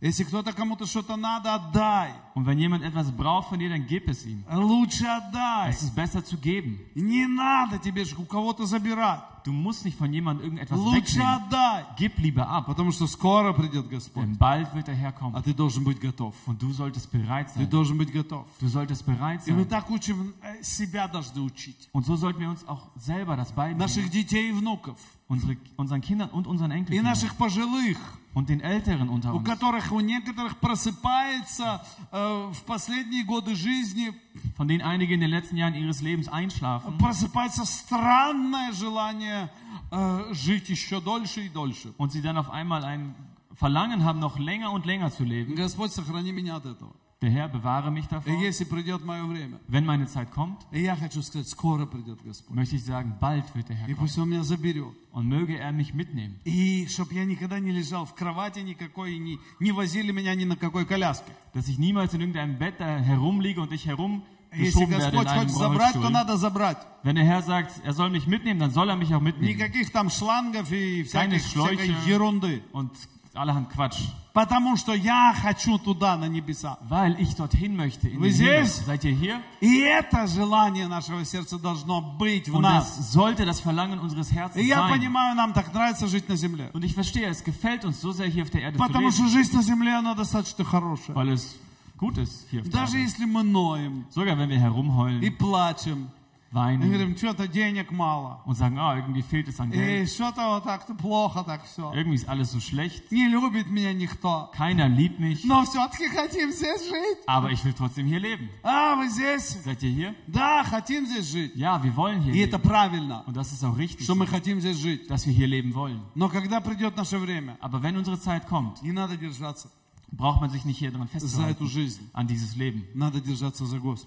Если кто-то кому-то что-то надо, отдай. Und wenn jemand etwas braucht von dir, dann gib es ihm. Лучше отдай. Es ist besser zu geben. Не надо тебе ж у кого-то забирать. Du musst nicht von jemandem irgendetwas Лучше wegnehmen. отдай. Gib lieber ab. Потому что скоро придет Господь. Denn bald wird der Herr А kommen. ты должен быть готов. Und du solltest bereit Ты sein. должен быть готов. Du solltest bereit И мы sein. так учим, э, себя должны учить. Und so sollten wir uns auch selber das beibringen. Наших детей и внуков. Unsere, unseren Kindern und unseren И Enkelkindern. наших пожилых, Und den Älteren unter у uns. которых у некоторых просыпается э, в последние годы жизни, Von denen einige in den letzten Jahren ihres Lebens einschlafen. просыпается странное желание э, жить еще дольше и дольше. Und sie dann auf einmal ein Verlangen haben, noch länger und länger zu leben. Господь, сохрани меня от этого. Der Herr bewahre mich И davor. если придет мое время, Wenn meine Zeit kommt, и я хочу сказать, скоро придет Господь. möchte ich sagen, bald wird der Herr И kommen. пусть Он меня заберет. Und möge er mich mitnehmen. И чтобы я никогда не лежал в кровати никакой, и не, не возили меня ни на какой коляске. Dass ich niemals in irgendeinem Bett da herumliege und ich Если herumgeschoben werde in Господь einem хочет забрать, то Rollstuhl. надо забрать. Wenn der Herr sagt, er soll mich mitnehmen, dann soll er mich auch mitnehmen. Никаких там шлангов и Keine всяких, всякой Schläuche ерунды. und allerhand Quatsch. Потому что я хочу туда, на небеса. Weil ich dorthin möchte. In Вы здесь? Seid ihr hier? И это желание нашего сердца должно быть в Und нас. das sollte das Verlangen unseres И Herzens я sein. понимаю, нам так нравится жить на земле. Und ich verstehe, es gefällt uns so sehr hier auf der Erde zu Потому что leben, жизнь на земле, она достаточно хорошая. weil es gut ist hier auf der Даже Erde. если мы ноем Sogar wenn wir и herumheulen, плачем, и weinen говорим, что-то денег мало. und sagen, ah, irgendwie fehlt es an И Geld, что-то вот так-то плохо так все. irgendwie ist alles so schlecht, Не любит меня никто. keiner liebt mich, Но все-таки хотим здесь жить. aber ich will trotzdem hier leben. А, вы здесь? Seid ihr hier? Да, хотим здесь жить. Ja, wir wollen hier И это leben. правильно, Und das ist auch richtig, что мы хотим здесь жить. dass wir hier leben wollen. Но когда придет наше время, Aber wenn unsere Zeit kommt, не надо держаться braucht man sich nicht hier dran festhalten, an dieses Leben,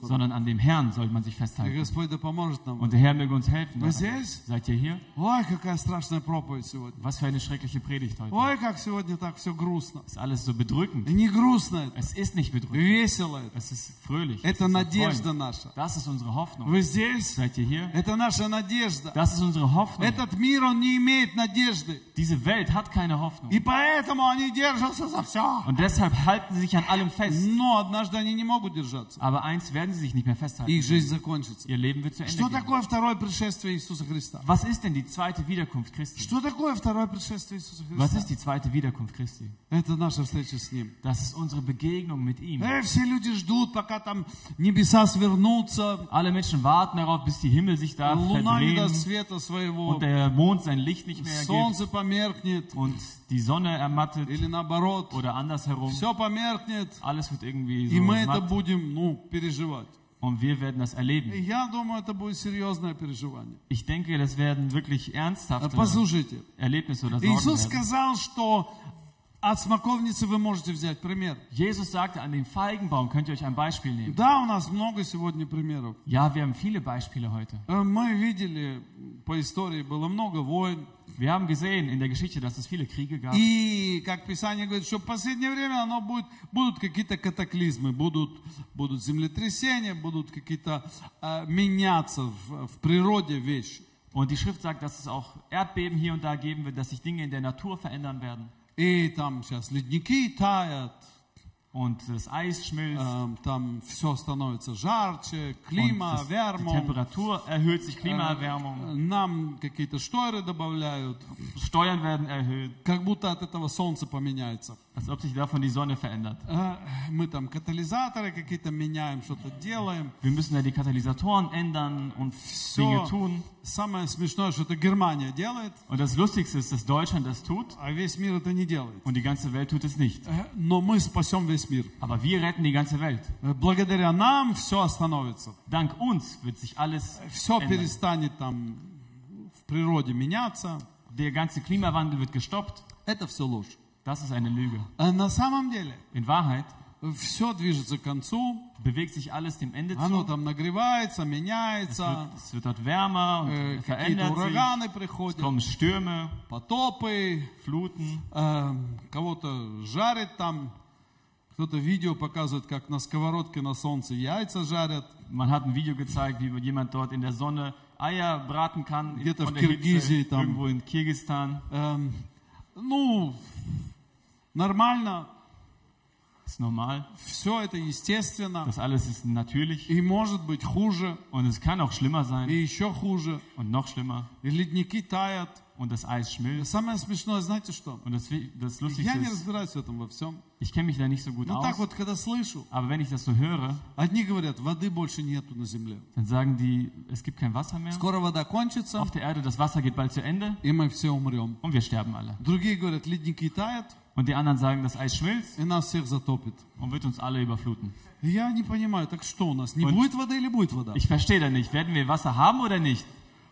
sondern an dem Herrn soll man sich festhalten. Und der Herr möge uns helfen. Seid ihr hier? Was für eine schreckliche Predigt heute. Ist alles so bedrückend. Es ist nicht bedrückend. Es ist fröhlich. Das ist unsere Hoffnung. Seid ihr hier? Das ist unsere Hoffnung. Diese Welt hat keine Hoffnung. Und deshalb halten sie sich an allem fest. Но однажды они не могут держаться. Aber eins werden sie sich nicht mehr И festhalten. их жизнь закончится. Ihr Leben wird zu Ende Что gehen. такое второе пришествие Иисуса Христа? Was ist denn die zweite Wiederkunft Christi? Что такое второе пришествие Иисуса Was Христа? ist die zweite Wiederkunft Christi? Это наша встреча с Ним. Das ist unsere Begegnung mit ihm. Э, все люди ждут, пока там небеса свернутся, Alle Menschen warten darauf, bis die Himmel sich da луна не verdrehen даст света своего, und der Mond sein Licht nicht mehr ergibt солнце померкнет, und die Sonne ermattet или наоборот, oder andersherum. Все померкнет, Alles wird irgendwie и so мы это matt будем, ну, переживать. und wir werden das И erleben. Я думаю, это будет серьезное переживание. Ich denke, das werden wirklich Э, ernsthafte Послушайте, Erlebnisse oder Sorgen Иисус werden. сказал, что от смоковницы вы можете взять пример. Jesus sagte, an dem Feigenbaum könnt ihr euch ein Beispiel nehmen. Да, у нас много сегодня примеров. Ja, wir haben viele Beispiele heute. Э, Мы видели, по истории было много войн. Wir haben gesehen in der Geschichte, dass es viele Kriege gab. И, как Писание говорит, что в последнее время оно будет, будут какие-то катаклизмы, будут, будут землетрясения, будут какие-то э, меняться в, в природе вещи. Und die Schrift sagt, dass es auch Erdbeben hier und da geben wird, dass sich Dinge in der Natur verändern werden. И там сейчас ледники таят, Und das Eis schmilzt. э, там все становится жарче, Und клима, das, die вärmung. Temperatur erhöht sich, Klimaerwärmung. Нам какие-то шторы добавляют, Steuern werden erhöht, как будто от этого солнце поменяется. als ob sich davon die Sonne verändert. Э, Мы там катализаторы какие-то меняем, что-то делаем. Wir müssen da die Katalysatoren ändern und Dinge Все. tun. Самое смешное, что это Германия делает, Und das Lustigste ist, dass Deutschland das tut а весь мир это не делает. und die ganze Welt tut es nicht. Э, Но мы спасем весь мир. Aber wir retten die ganze Welt. Э, Благодаря нам все остановится. Dank uns wird sich alles Все ändern. перестанет там в природе меняться. Der ganze Klimawandel wird gestoppt. Это все ложь. Das ist eine Lüge. А на самом деле In Wahrheit Все движется к концу. bewegt sich alles dem Ende Оно zu. там нагревается, Es меняется. wird, es wird dort wärmer Э, Какие-то verändert sich. ураганы Es приходят, kommen Stürme, потопы, Fluten. э, кого-то жарит там. Кто-то видео показывает, как на сковородке на солнце яйца жарят. Man hat ein Video gezeigt, wie jemand dort in der Sonne Eier braten kann. Где-то в Hitze, Киргизии там. irgendwo in Kirgistan. Эм, ну, нормально, Ist normal. все это естественно. Das alles ist natürlich. И может быть хуже, Und es kann auch schlimmer и sein. еще хуже. Und noch schlimmer. И ледники таят. Und das Eis И schmilzt. самое смешное, знаете что? Und das, das Lustigste Я не ist, разбираюсь в этом во всем. ich kenne mich da nicht so gut Но так aus. вот, когда слышу, Aber wenn ich das so höre, одни говорят, воды больше нету на земле. dann sagen die, es gibt kein Wasser mehr. Скоро вода кончится, Auf der Erde, das Wasser geht bald zu Ende и мы все умрем. und wir sterben alle. Другие говорят, ледники таят, Und die anderen sagen, das Eis schmilzt и нас всех затопит. und wird uns alle überfluten. И Я не понимаю, так что у нас? Не Und- будет воды или будет вода? Ich verstehe da nicht. Werden wir Wasser haben oder nicht?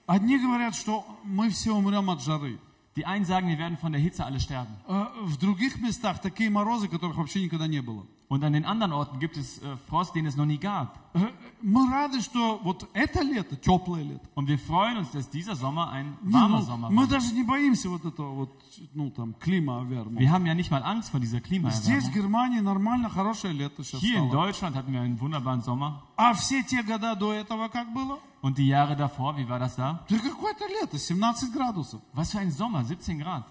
Одни говорят, что мы все умрем от жары. Die einen sagen, wir werden von der Hitze alle sterben. Э, В других местах такие морозы, которых вообще никогда не было. Und an den anderen Orten gibt es äh, Frost, den es noch nie gab. Э, Мы рады, что вот это лето, теплое лето. Und wir freuen uns, dass dieser Sommer ein Не, warmer ну, Sommer мы war. даже не боимся вот этого вот, ну там, климаверма. Wir haben ja nicht mal Angst vor dieser Здесь, в Klimaerwärmung. Германии, нормально, хорошее лето сейчас Hier in стало. Deutschland hatten wir einen wunderbaren Sommer. А все те года до этого как было? Und die Jahre davor, wie war das da? Да какое-то лето, 17 градусов. Was für ein Sommer, 17 Grad.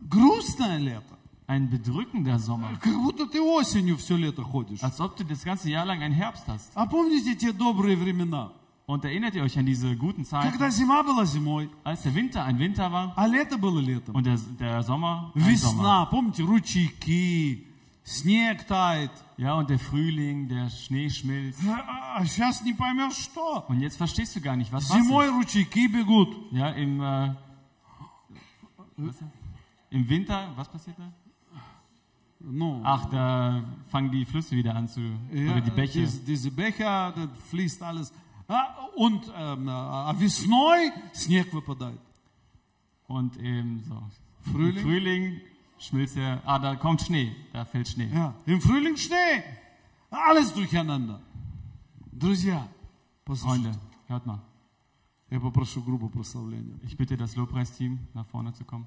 Грустное лето. Ein bedrückender Sommer. Как будто ты осенью все лето ходишь. Als ob du das ganze Jahr lang einen Herbst hast. А помните те добрые времена? Und erinnert ihr euch an diese guten Zeiten, Когда зима была зимой, als der Winter ein Winter war а лето было летом. und der, der Sommer ein Sommer? Весна, помните, ручейки, снег тает. Ja, und der Frühling, der Schnee schmilzt. А сейчас не поймешь что. Und jetzt verstehst du gar nicht, was was Зимой ist. ручейки бегут. Ja, im, äh, was, im Winter, was passiert da? Ну, Ach, da fangen die Flüsse wieder an zu, ja, oder die Bäche. diese, diese Becher, da fließt alles. А, und ähm, а весной снег выпадает. Und eben so. Im Frühling? Frühling schmilzt der, ah, da kommt Schnee, da fällt Schnee. Ja, Im Frühling Schnee. Alles durcheinander. Друзья, послушайте. Freunde, hört mal. Я попрошу группу прославления. Ich bitte das Lobpreisteam nach vorne zu kommen.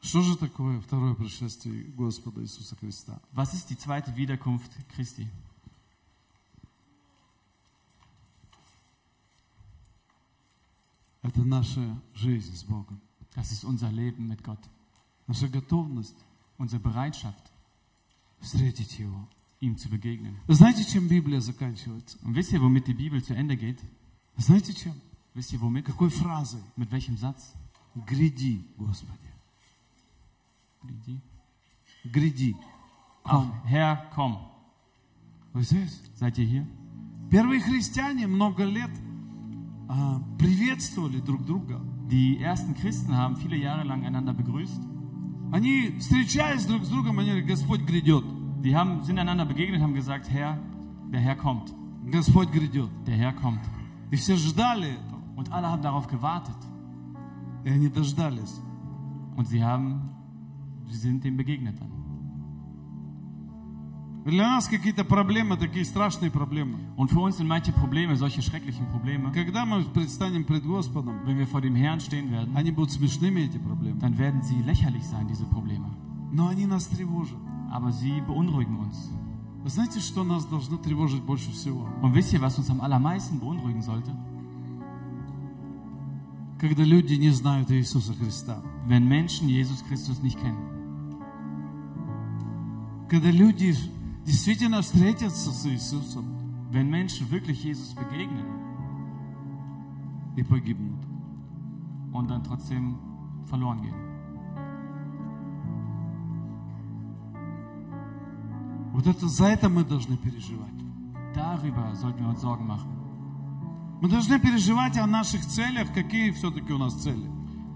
Что же такое второе пришествие Господа Иисуса Христа? Was ist die zweite Wiederkunft Christi? Это наша жизнь с Богом. Das ist unser Leben mit Gott. Наша готовность Unsere Bereitschaft, встретить Его. ihm zu begegnen. Знаете, чем Библия заканчивается? Und wisst ihr, womit die Bibel zu Ende geht? Знаете чем? Wisst ihr, womit? Какой фразой? Mit welchem Satz? Гряди, Господи. Die- Гряди. Ach, Herr, komm. Вы здесь? Seid ihr hier? Первые христиане много лет а, приветствовали друг друга. Die ersten Christen haben viele Jahre lang einander begrüßt. Они, встречаясь друг с другом, они говорят, Господь грядет. Die haben, sind einander begegnet, haben gesagt, Herr, der Herr kommt. Господь грядет. Der Herr kommt. И все ждали этого. Und alle haben darauf gewartet. И они дождались. Und sie haben, sie sind dem begegnet dann. Для нас какие-то проблемы, такие страшные проблемы. Und für uns sind manche Probleme, solche schrecklichen Probleme, Когда мы предстанем пред Господом, wenn wir vor dem Herrn stehen werden, они будут смешными, эти проблемы. dann werden sie lächerlich sein, diese Probleme. Но они нас тревожат. Aber sie beunruhigen uns. Вы знаете, что нас должно тревожить больше всего? Und wisst ihr, was uns am allermeisten beunruhigen sollte? Когда люди не знают Иисуса Христа. Wenn Menschen Jesus Christus nicht kennen. Когда люди действительно встретятся с Иисусом Wenn Menschen wirklich Jesus begegnen и погибнут. und dann trotzdem verloren gehen. Вот это за это мы должны переживать. Darüber sollten wir uns Sorgen machen. Мы должны переживать о наших целях, какие все-таки у нас цели.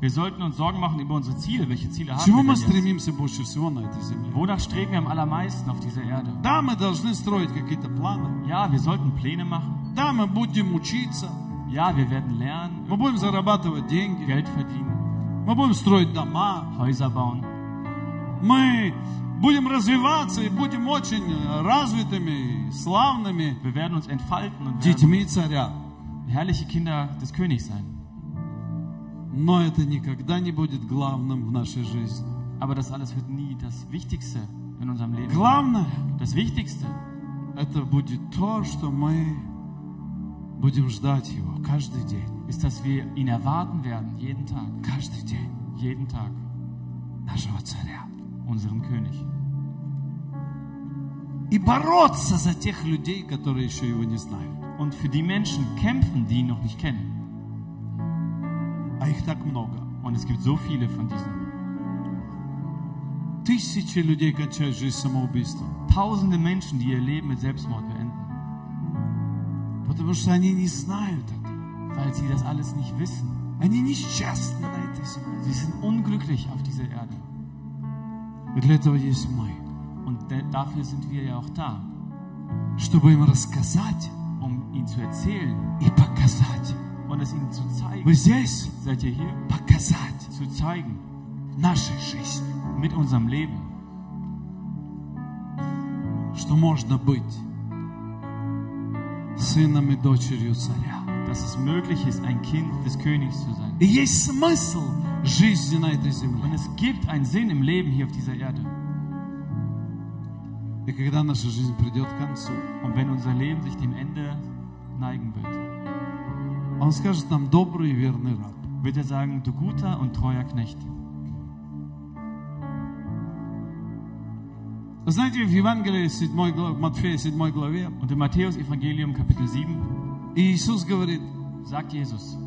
Wir sollten uns Sorgen machen über unsere Ziele. Welche Ziele К haben чему wir мы denn jetzt? стремимся больше всего на этой земле? Wonach streben wir am allermeisten auf dieser Erde? Да, мы должны строить какие-то планы. Ja, wir sollten Pläne machen. Да, мы будем учиться. Ja, wir werden lernen, Мы будем зарабатывать деньги. Geld verdienen, Мы будем строить дома. Häuser bauen. Мы будем развиваться и будем очень развитыми, и славными Wir werden uns entfalten und werden детьми царя. herrliche Kinder des Königs sein. Но это никогда не будет главным в нашей жизни. Aber das alles wird nie das Wichtigste in unserem Leben sein. Главное Das Wichtigste это будет то, что мы будем ждать Его каждый день. ist, dass wir ihn erwarten werden, jeden Tag, Каждый день jeden Tag, нашего царя. unseren König. И бороться за тех людей, которые еще Его не знают. Und für die Menschen kämpfen, die ihn noch nicht kennen. А их так много. Und es gibt so viele von diesen. Тысячи людей кончают жизнь самоубийством. Tausende Menschen, die ihr Leben mit Selbstmord beenden, Потому что они не знают это. weil sie das alles nicht wissen. Они несчастны на этой земле. Sie sind unglücklich auf dieser Erde. И для этого есть мы. Und de- dafür sind wir ja auch da, Чтобы им рассказать um ihnen zu erzählen и показать, und und es ihnen zu zeigen. Вы здесь Seid ihr hier? показать Zu zeigen. нашей жизни, Mit unserem Leben. что можно быть сыном и дочерью царя. Dass es möglich ist, ein Kind des Königs zu sein. И есть смысл жизни на этой земле. Und es gibt einen Sinn im Leben hier auf dieser Erde. И когда наша жизнь придет к концу, Und wenn unser Leben sich dem Ende neigen wird, Он скажет нам добрый и верный раб. wird er sagen, du guter und treuer Knecht. Вы знаете, в Евангелии 7 глав- Матфея 7 главе Und im Matthäus-Evangelium Kapitel 7 Иисус говорит, sagt Jesus,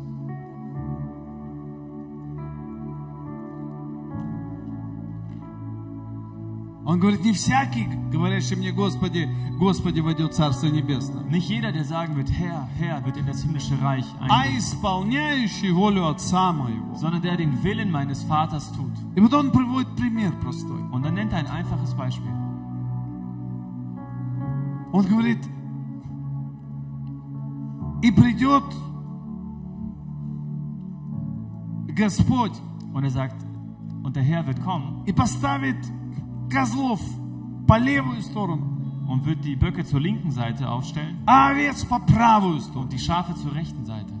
Он говорит, не всякий, говорящий мне, Господи, Господи, войдет в Царство Небесное, nicht jeder, der sagen wird, Herr, Herr, wird in das himmlische Reich а eingehen, исполняющий волю Отца Моего. sondern der den Willen meines Vaters tut. И вот Он приводит пример простой. Und dann nennt er ein einfaches Beispiel. Он говорит, и придет Господь Und er sagt, und der Herr wird kommen и поставит козлов по левую сторону, und wird die Böcke zur linken Seite aufstellen а овец по правую сторону. und die Schafe zur rechten Seite.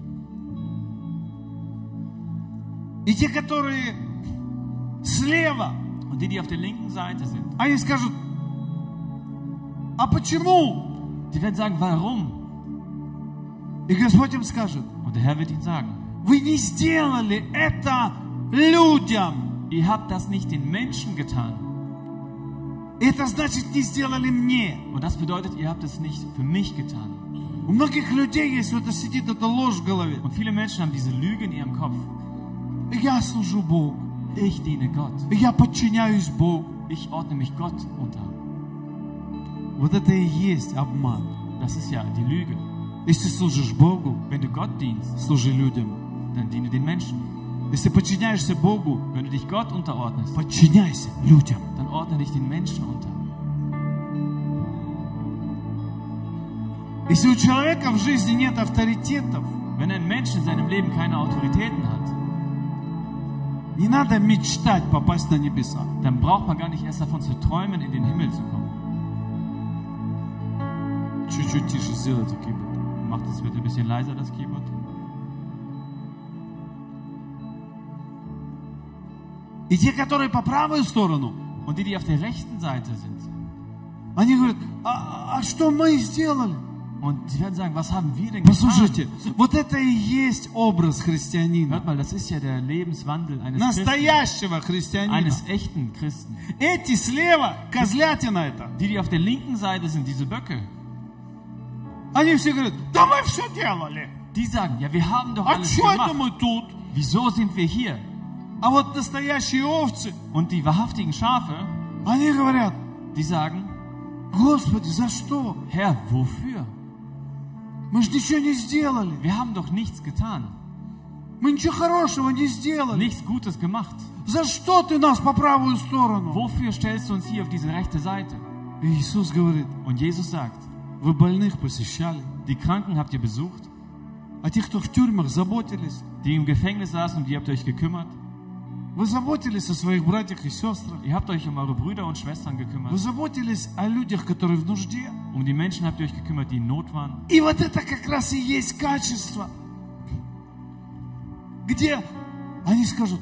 И те, которые слева, Und die, die auf der linken Seite sind, они скажут, а почему? die werden sagen, warum? И Господь им скажет, Und der Herr wird ihnen sagen, вы не сделали это людям. ihr habt das nicht den Menschen getan. Это значит, не сделали мне. Und das bedeutet, ihr habt es nicht für mich getan. У многих людей есть, вот это сидит эта ложь в голове. Und viele Menschen haben diese Lüge in ihrem Kopf. Я служу Богу. Ich diene Gott. Я подчиняюсь Богу. Ich ordne mich Gott unter. Вот это и есть обман. Das ist ja die Lüge. Если служишь Богу, Wenn du Gott dienst, служи людям. dann diene den Menschen. Если подчиняешься Богу, Wenn du dich Gott unterordnest, подчиняйся людям. dann ordne dich den Menschen unter. Если у человека в жизни нет авторитетов, Wenn ein Mensch in seinem Leben keine Autoritäten hat, не надо мечтать попасть на небеса. dann braucht man gar nicht erst davon zu träumen, in den Himmel zu kommen. Чуть-чуть тише сделайте киборд. Macht es bitte ein bisschen leiser, das Keyboard. И те, которые по правую сторону, Und die, die auf der rechten Seite sind, они говорят, а, а что мы сделали? und sie werden sagen, was haben wir denn getan? Послушайте, вот это и есть образ христианина. Hört mal, das ist ja der Lebenswandel eines Christen, Настоящего христианина. eines echten Christen. Эти слева, козлятина это. Die, die auf der linken Seite sind, diese Böcke, Они все говорят, да мы все делали. die sagen, ja, wir haben doch А alles что это gemacht. мы тут? Wieso sind wir hier? А вот настоящие овцы, Und die wahrhaftigen Schafe, они говорят, die sagen, Господи, за что? Herr, wofür? Мы же ничего не сделали. Wir haben doch nichts getan, Мы ничего хорошего не сделали. nichts Gutes gemacht. За что ты нас по правую сторону? Wofür stellst du uns hier auf diese rechte Seite? И Иисус говорит, Und Jesus sagt, вы больных посещали, die Kranken habt ihr besucht, а тех, кто в тюрьмах, заботились. die im Gefängnis saßen, um die habt ihr euch gekümmert. Вы заботились о своих братьях и сестрах. Ihr habt euch um eure Brüder und Schwestern Вы gekümmert. заботились о людях, которые в нужде. Um die Menschen habt ihr euch gekümmert, die in Not waren. И вот это как раз и есть качество, где они скажут,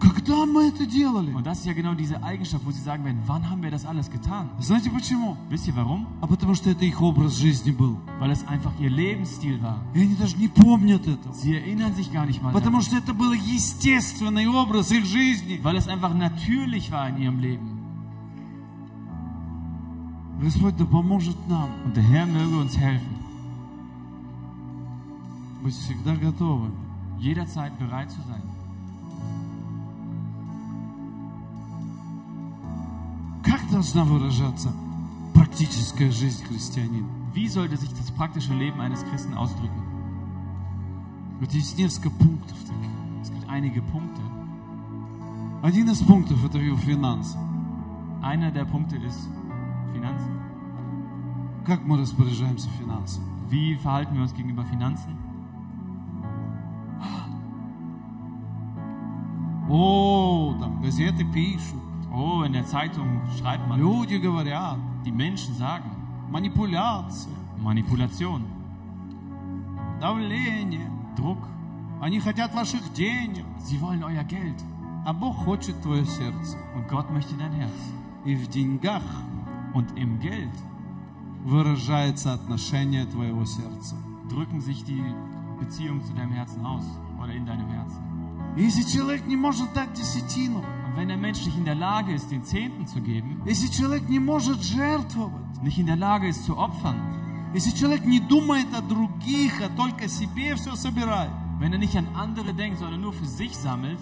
когда мы это делали? Und das ist ja genau diese Eigenschaft, wo sie sagen werden, wann haben wir das alles getan? Знаете почему? Wisst ihr warum? А потому что это их образ жизни был. Weil es einfach ihr Lebensstil war. И они даже не помнят этого. Sie erinnern sich gar nicht mal Потому daran, что это был естественный образ их жизни. weil es einfach natürlich war in ihrem Leben. Господь да поможет нам Und der Herr möge uns helfen, быть всегда готовыми jederzeit bereit zu sein. должна выражаться практическая жизнь христианина? Wie sollte sich das praktische Leben eines Christen ausdrücken? Вот есть несколько пунктов таких. Es gibt einige Punkte. Один из пунктов это финансы. Einer der Punkte ist Finanzen. Как мы распоряжаемся финансами? Wie verhalten wir uns gegenüber Finanzen? О, там газеты пишут. Oh, in der Zeitung schreibt man, люди говорят, die Menschen sagen, манипуляция, Manipulation, давление. Druck, Они хотят ваших денег, sie wollen euer Geld. а Бог хочет твое сердце. Und Gott möchte dein Herz. И в деньгах Und im Geld выражается отношение твоего сердца. drücken sich die Beziehungen zu deinem Herzen aus oder in deinem Herzen. Если человек не может дать десятину, Und wenn der Mensch nicht in der Lage ist, den Zehnten zu geben, если человек не может жертвовать, nicht in der Lage ist zu opfern, если человек не думает о других, а только о себе все собирает, wenn er nicht an andere denkt, sondern nur für sich sammelt,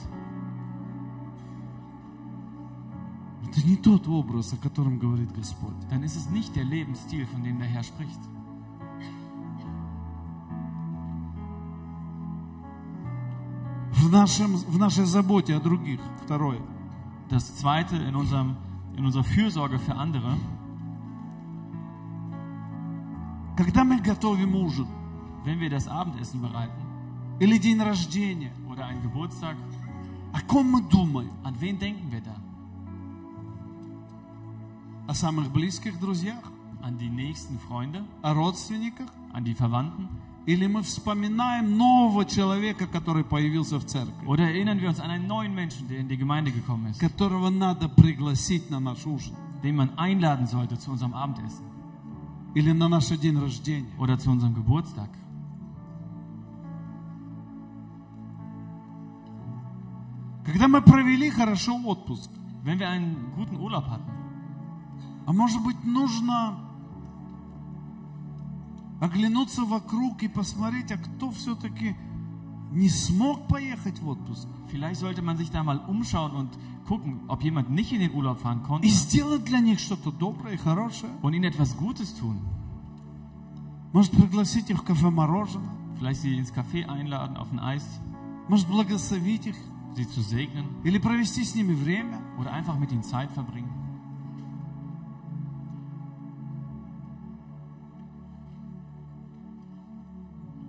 это не тот образ, о котором говорит Господь. dann ist es nicht der Lebensstil, von dem der Herr spricht. В, нашем, в нашей заботе о других. Второе. Das Zweite in, unserem, in unserer Fürsorge für andere, Когда мы готовим ужин wenn wir das Abendessen bereiten или день рождения, oder einen Geburtstag, о ком мы думаем? an wen denken wir da? О самых близких друзьях? An die nächsten Freunde, О родственниках? an die Verwandten? Или мы вспоминаем нового человека, который появился в церкви, Oder erinnern wir uns an einen neuen Menschen, der in die Gemeinde gekommen ist, которого надо пригласить на наш ужин den man einladen sollte zu unserem Abendessen или на наш день рождения? oder zu unserem Geburtstag? Когда мы провели хорошо отпуск, Wenn wir einen guten Urlaub hatten, а может быть нужно оглянуться вокруг и посмотреть, а кто все-таки не смог поехать в отпуск? vielleicht sollte man sich da mal umschauen und gucken, ob jemand nicht in den Urlaub fahren konnte И сделать для них что-то доброе и хорошее. und ihnen etwas Gutes tun. Может пригласить их в кафе мороженое. Vielleicht sie ins Café einladen, auf ein Eis, Может благословить их. sie zu segnen Или провести с ними время. oder einfach mit ihnen Zeit verbringen.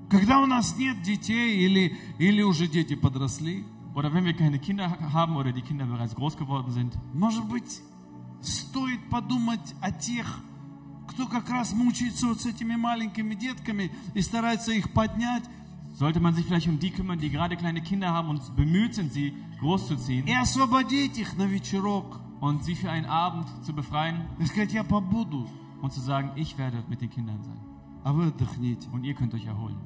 Когда у нас нет детей или, или уже дети подросли, Oder wenn wir keine Kinder haben oder die Kinder bereits groß geworden sind, может быть, стоит подумать о тех, кто как раз мучается вот с этими маленькими детками и старается их поднять sollte man sich vielleicht um die kümmern, die gerade kleine Kinder haben und bemüht sind, sie großzuziehen и освободить их на вечерок. und sie für einen Abend zu befreien И сказать, я побуду, und zu sagen, ich werde mit den Kindern sein а вы отдохните. und ihr könnt euch erholen.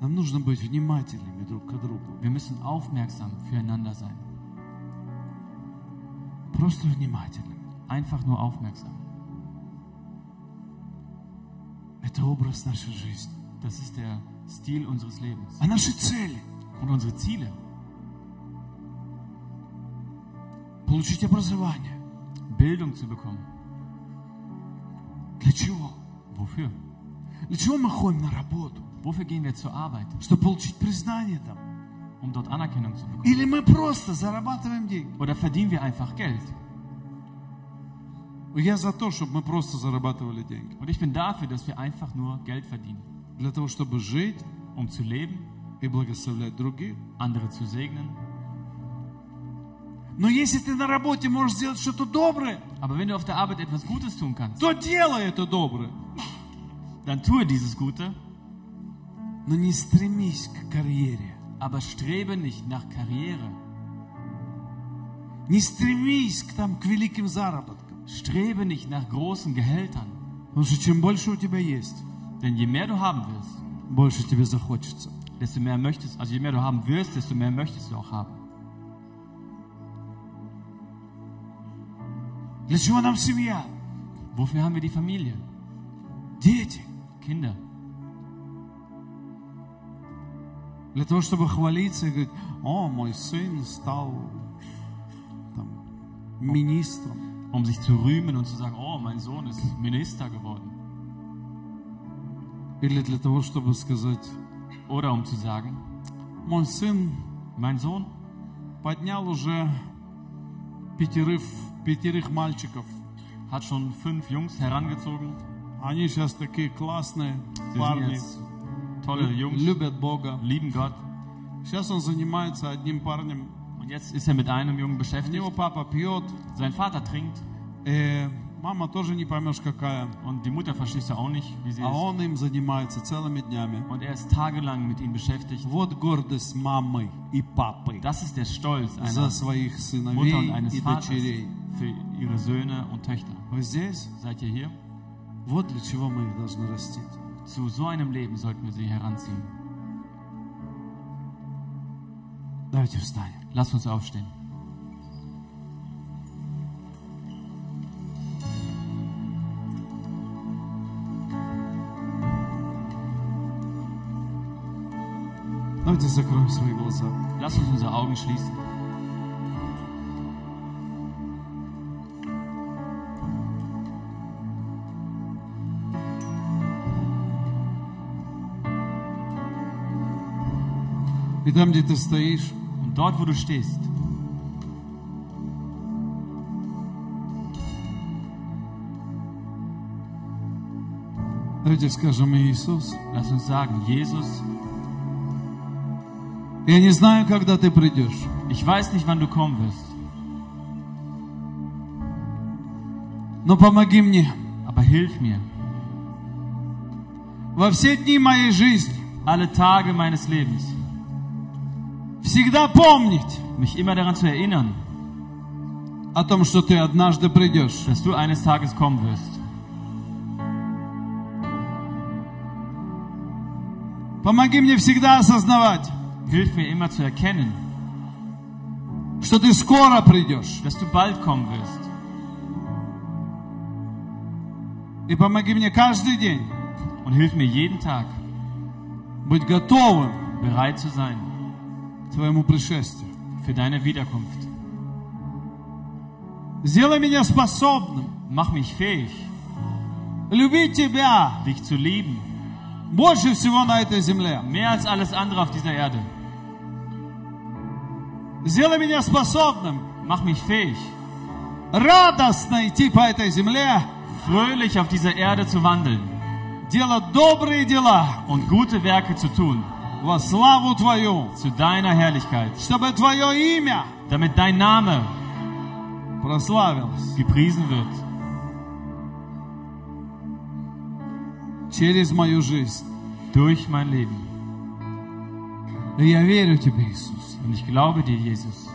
Нам нужно быть внимательными друг к другу. Wir müssen aufmerksam füreinander sein. Просто внимательными. Einfach nur aufmerksam. Это образ нашей жизни. Das ist der Stil unseres Lebens. А наши цели? Und unsere Ziele. Получить образование. Bildung zu bekommen. Для чего? Wofür? Для чего мы ходим на работу? Wofür gehen wir zur Arbeit? Чтобы получить признание там. Um dort Anerkennung zu bekommen. Или мы просто зарабатываем деньги? Oder verdienen wir einfach Geld? Я за то, чтобы мы просто зарабатывали деньги. Und ich bin dafür, dass wir einfach nur Geld verdienen. Для того, чтобы жить Um zu leben, и благословлять других. andere zu segnen. Но если ты на работе можешь сделать что-то доброе, Aber wenn du auf der Arbeit etwas Gutes tun kannst, то делай это доброе. dann tue dieses Gute, Но не стремись к карьере. aber strebe nicht nach Karriere. Не стремись к, там, к великим заработкам. Strebe nicht nach großen Gehältern. Потому что чем больше у тебя есть, Denn je mehr du haben willst, больше тебе захочется. desto mehr möchtest, also je mehr du haben wirst, desto mehr möchtest du auch haben. Для чего нам семья? Wofür haben wir die Familie? Дети. Kinder. Для того, чтобы хвалиться и говорить, о, мой сын стал там, министром. Um sich zu rühmen und zu sagen, oh, mein Sohn ist Minister geworden. Или для того, чтобы сказать, Oder um zu sagen, мой сын mein Sohn поднял уже пятерых, пятерых мальчиков. hat schon fünf Jungs herangezogen. Они сейчас такие классные Sie sind парни, jetzt tolle Jungs, любят Бога. lieben Gott. Сейчас он занимается одним парнем. Und jetzt ist er mit einem Jungen У beschäftigt. него папа пьет, Sein Vater trinkt э, мама тоже не поймешь какая, und die Mutter verstehst du auch nicht, wie sie а ist. он им занимается целыми днями. Und er ist tagelang mit ihnen beschäftigt. Вот гордость мамы и папы Das ist der Stolz за einer своих Mutter сыновей und eines и Vaters дочерей. für ihre Söhne und Töchter. Вы здесь? Seid ihr hier? Вот для чего мы их должны растить. Zu so einem Leben sollten wir sie heranziehen. Давайте встанем. Lasst uns aufstehen. Давайте закроем свои глаза. Lasst uns unsere Augen schließen. И там, где ты стоишь, Und dort, wo du stehst, давайте скажем Иисус. lass uns sagen, Jesus, Я не знаю, когда ты придешь, ich weiß nicht, wann du kommen wirst, но помоги мне aber hilf mir, во все дни моей жизни alle Tage meines Lebens, всегда помнить mich immer daran zu erinnern, о том, что ты однажды придешь. dass du eines Tages kommen wirst. Помоги мне всегда осознавать, Hilf mir immer zu erkennen, что ты скоро придешь. dass du bald kommen wirst. И помоги мне каждый день Und hilf mir jeden Tag, быть готовым bereit zu sein к твоему пришествию. für deine Wiederkunft. Сделай меня способным Mach mich fähig, любить тебя dich zu lieben, больше всего на этой земле. mehr als alles andere auf dieser Erde. Сделай меня способным Mach mich fähig, радостно идти по этой земле, fröhlich auf dieser Erde zu wandeln делать добрые дела und gute Werke zu tun, Во славу Твою, zu deiner Herrlichkeit, чтобы Твое имя damit dein Name прославилось gepriesen wird через мою жизнь. durch mein Leben. И я верю Тебе, Иисус, Und ich glaube dir, Jesus,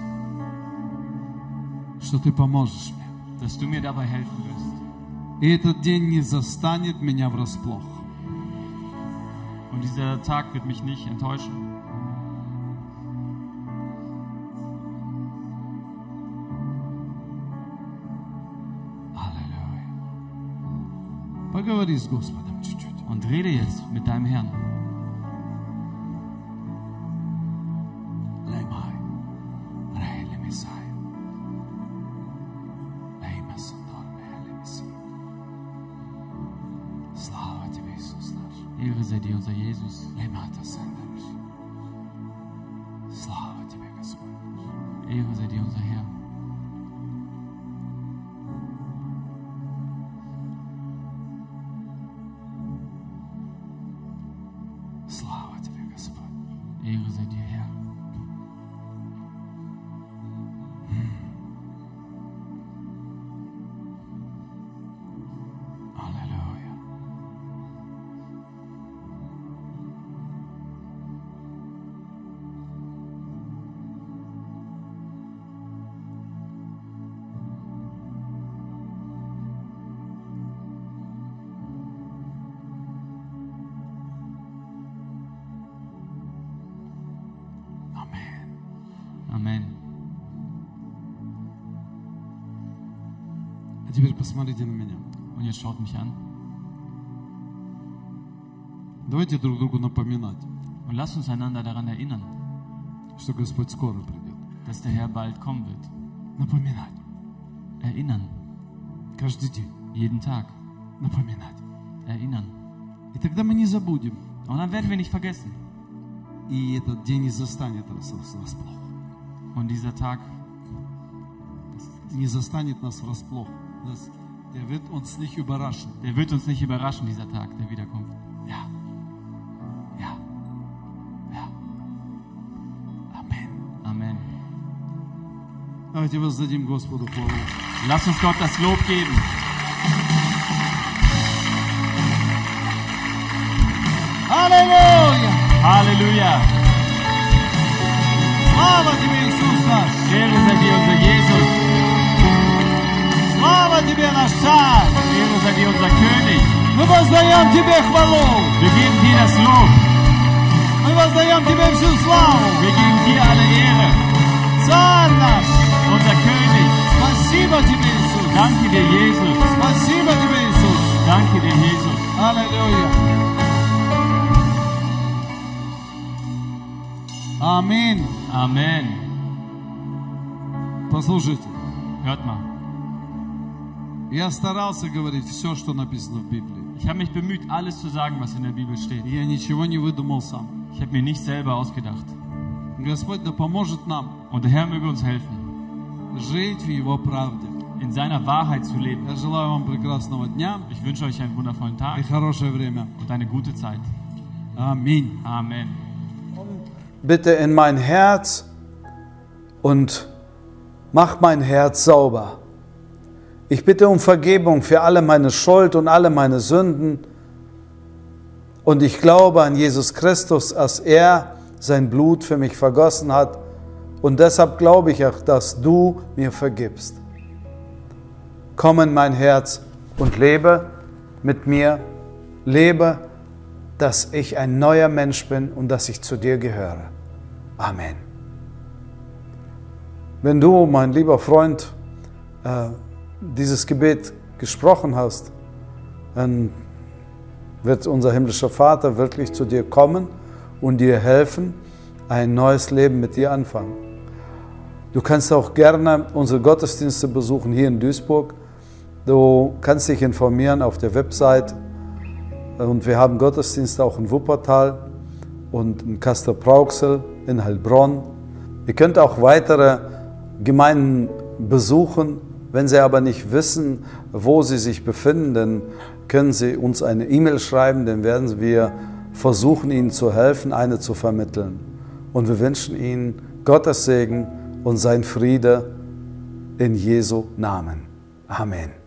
что Ты поможешь мне. dass du mir dabei helfen wirst. И этот день не застанет меня врасплох. Und dieser Tag wird mich nicht enttäuschen. Halleluja. Und rede jetzt mit deinem Herrn. Ehre sei dir, unser Jesus. Леймата сандамиш. Слава Тебе, Господь. Ehre sei dir, unser Herr. А теперь посмотрите на меня. Und jetzt schaut mich an. Давайте друг другу напоминать, Und lasst uns einander daran erinnern, что Господь скоро придет. dass der Herr bald kommen wird. Напоминать. Erinnern. Каждый день. Jeden Tag. Напоминать. Erinnern. И тогда мы не забудем. Und dann werden wir nicht vergessen. И этот день не застанет нас врасплох. Und dieser Tag Не застанет нас врасплох. Erkenntnis, der wird uns nicht überraschen. Der wird uns nicht überraschen, dieser Tag der Wiederkunft. Ja. Ja. Ja. Amen. Amen. Lass uns Gott das Lob geben. Halleluja! Halleluja! Слава тебе, Иисус наш! Верю за Тебя, за Тебе, наш Царь! Dir, unser König. Мы воздаем Тебе хвалу! Wir geben dir das Lob. Мы воздаем Тебе всю славу! Wir geben dir alle Ehre. Царь наш! Unser König. Спасибо Тебе, Иисус! Danke dir, Jesus. Спасибо Тебе, Иисус! Danke dir, Jesus. Аллилуйя! Аминь! Amen. Послушайте, Hört mal. я старался говорить все, что написано в Библии. Ich habe mich bemüht, alles zu sagen, was in der Bibel steht. Я ничего не выдумал сам. Ich habe mir nicht selber ausgedacht. Господь да поможет нам Und der Herr möge uns helfen, жить в Его правде. in seiner Wahrheit zu leben. Я желаю вам прекрасного дня Ich wünsche euch einen wundervollen и Tag хорошее время. und eine gute Zeit. Аминь. Amen. bitte in mein Herz und mach mein Herz sauber. Ich bitte um Vergebung für alle meine Schuld und alle meine Sünden. Und ich glaube an Jesus Christus, dass er sein Blut für mich vergossen hat. Und deshalb glaube ich auch, dass du mir vergibst. Komm in mein Herz und lebe mit mir. Lebe, dass ich ein neuer Mensch bin und dass ich zu dir gehöre. Amen. Wenn du, mein lieber Freund, äh, dieses Gebet gesprochen hast, dann wird unser himmlischer Vater wirklich zu dir kommen und dir helfen, ein neues Leben mit dir anfangen. Du kannst auch gerne unsere Gottesdienste besuchen hier in Duisburg. Du kannst dich informieren auf der Website und wir haben Gottesdienste auch in Wuppertal und in Kastor-Brauxel, in Heilbronn. Ihr könnt auch weitere Gemeinden besuchen. Wenn Sie aber nicht wissen, wo Sie sich befinden, können Sie uns eine E-Mail schreiben, dann werden wir versuchen, Ihnen zu helfen, eine zu vermitteln. Und wir wünschen Ihnen Gottes Segen und sein Friede in Jesu Namen. Amen.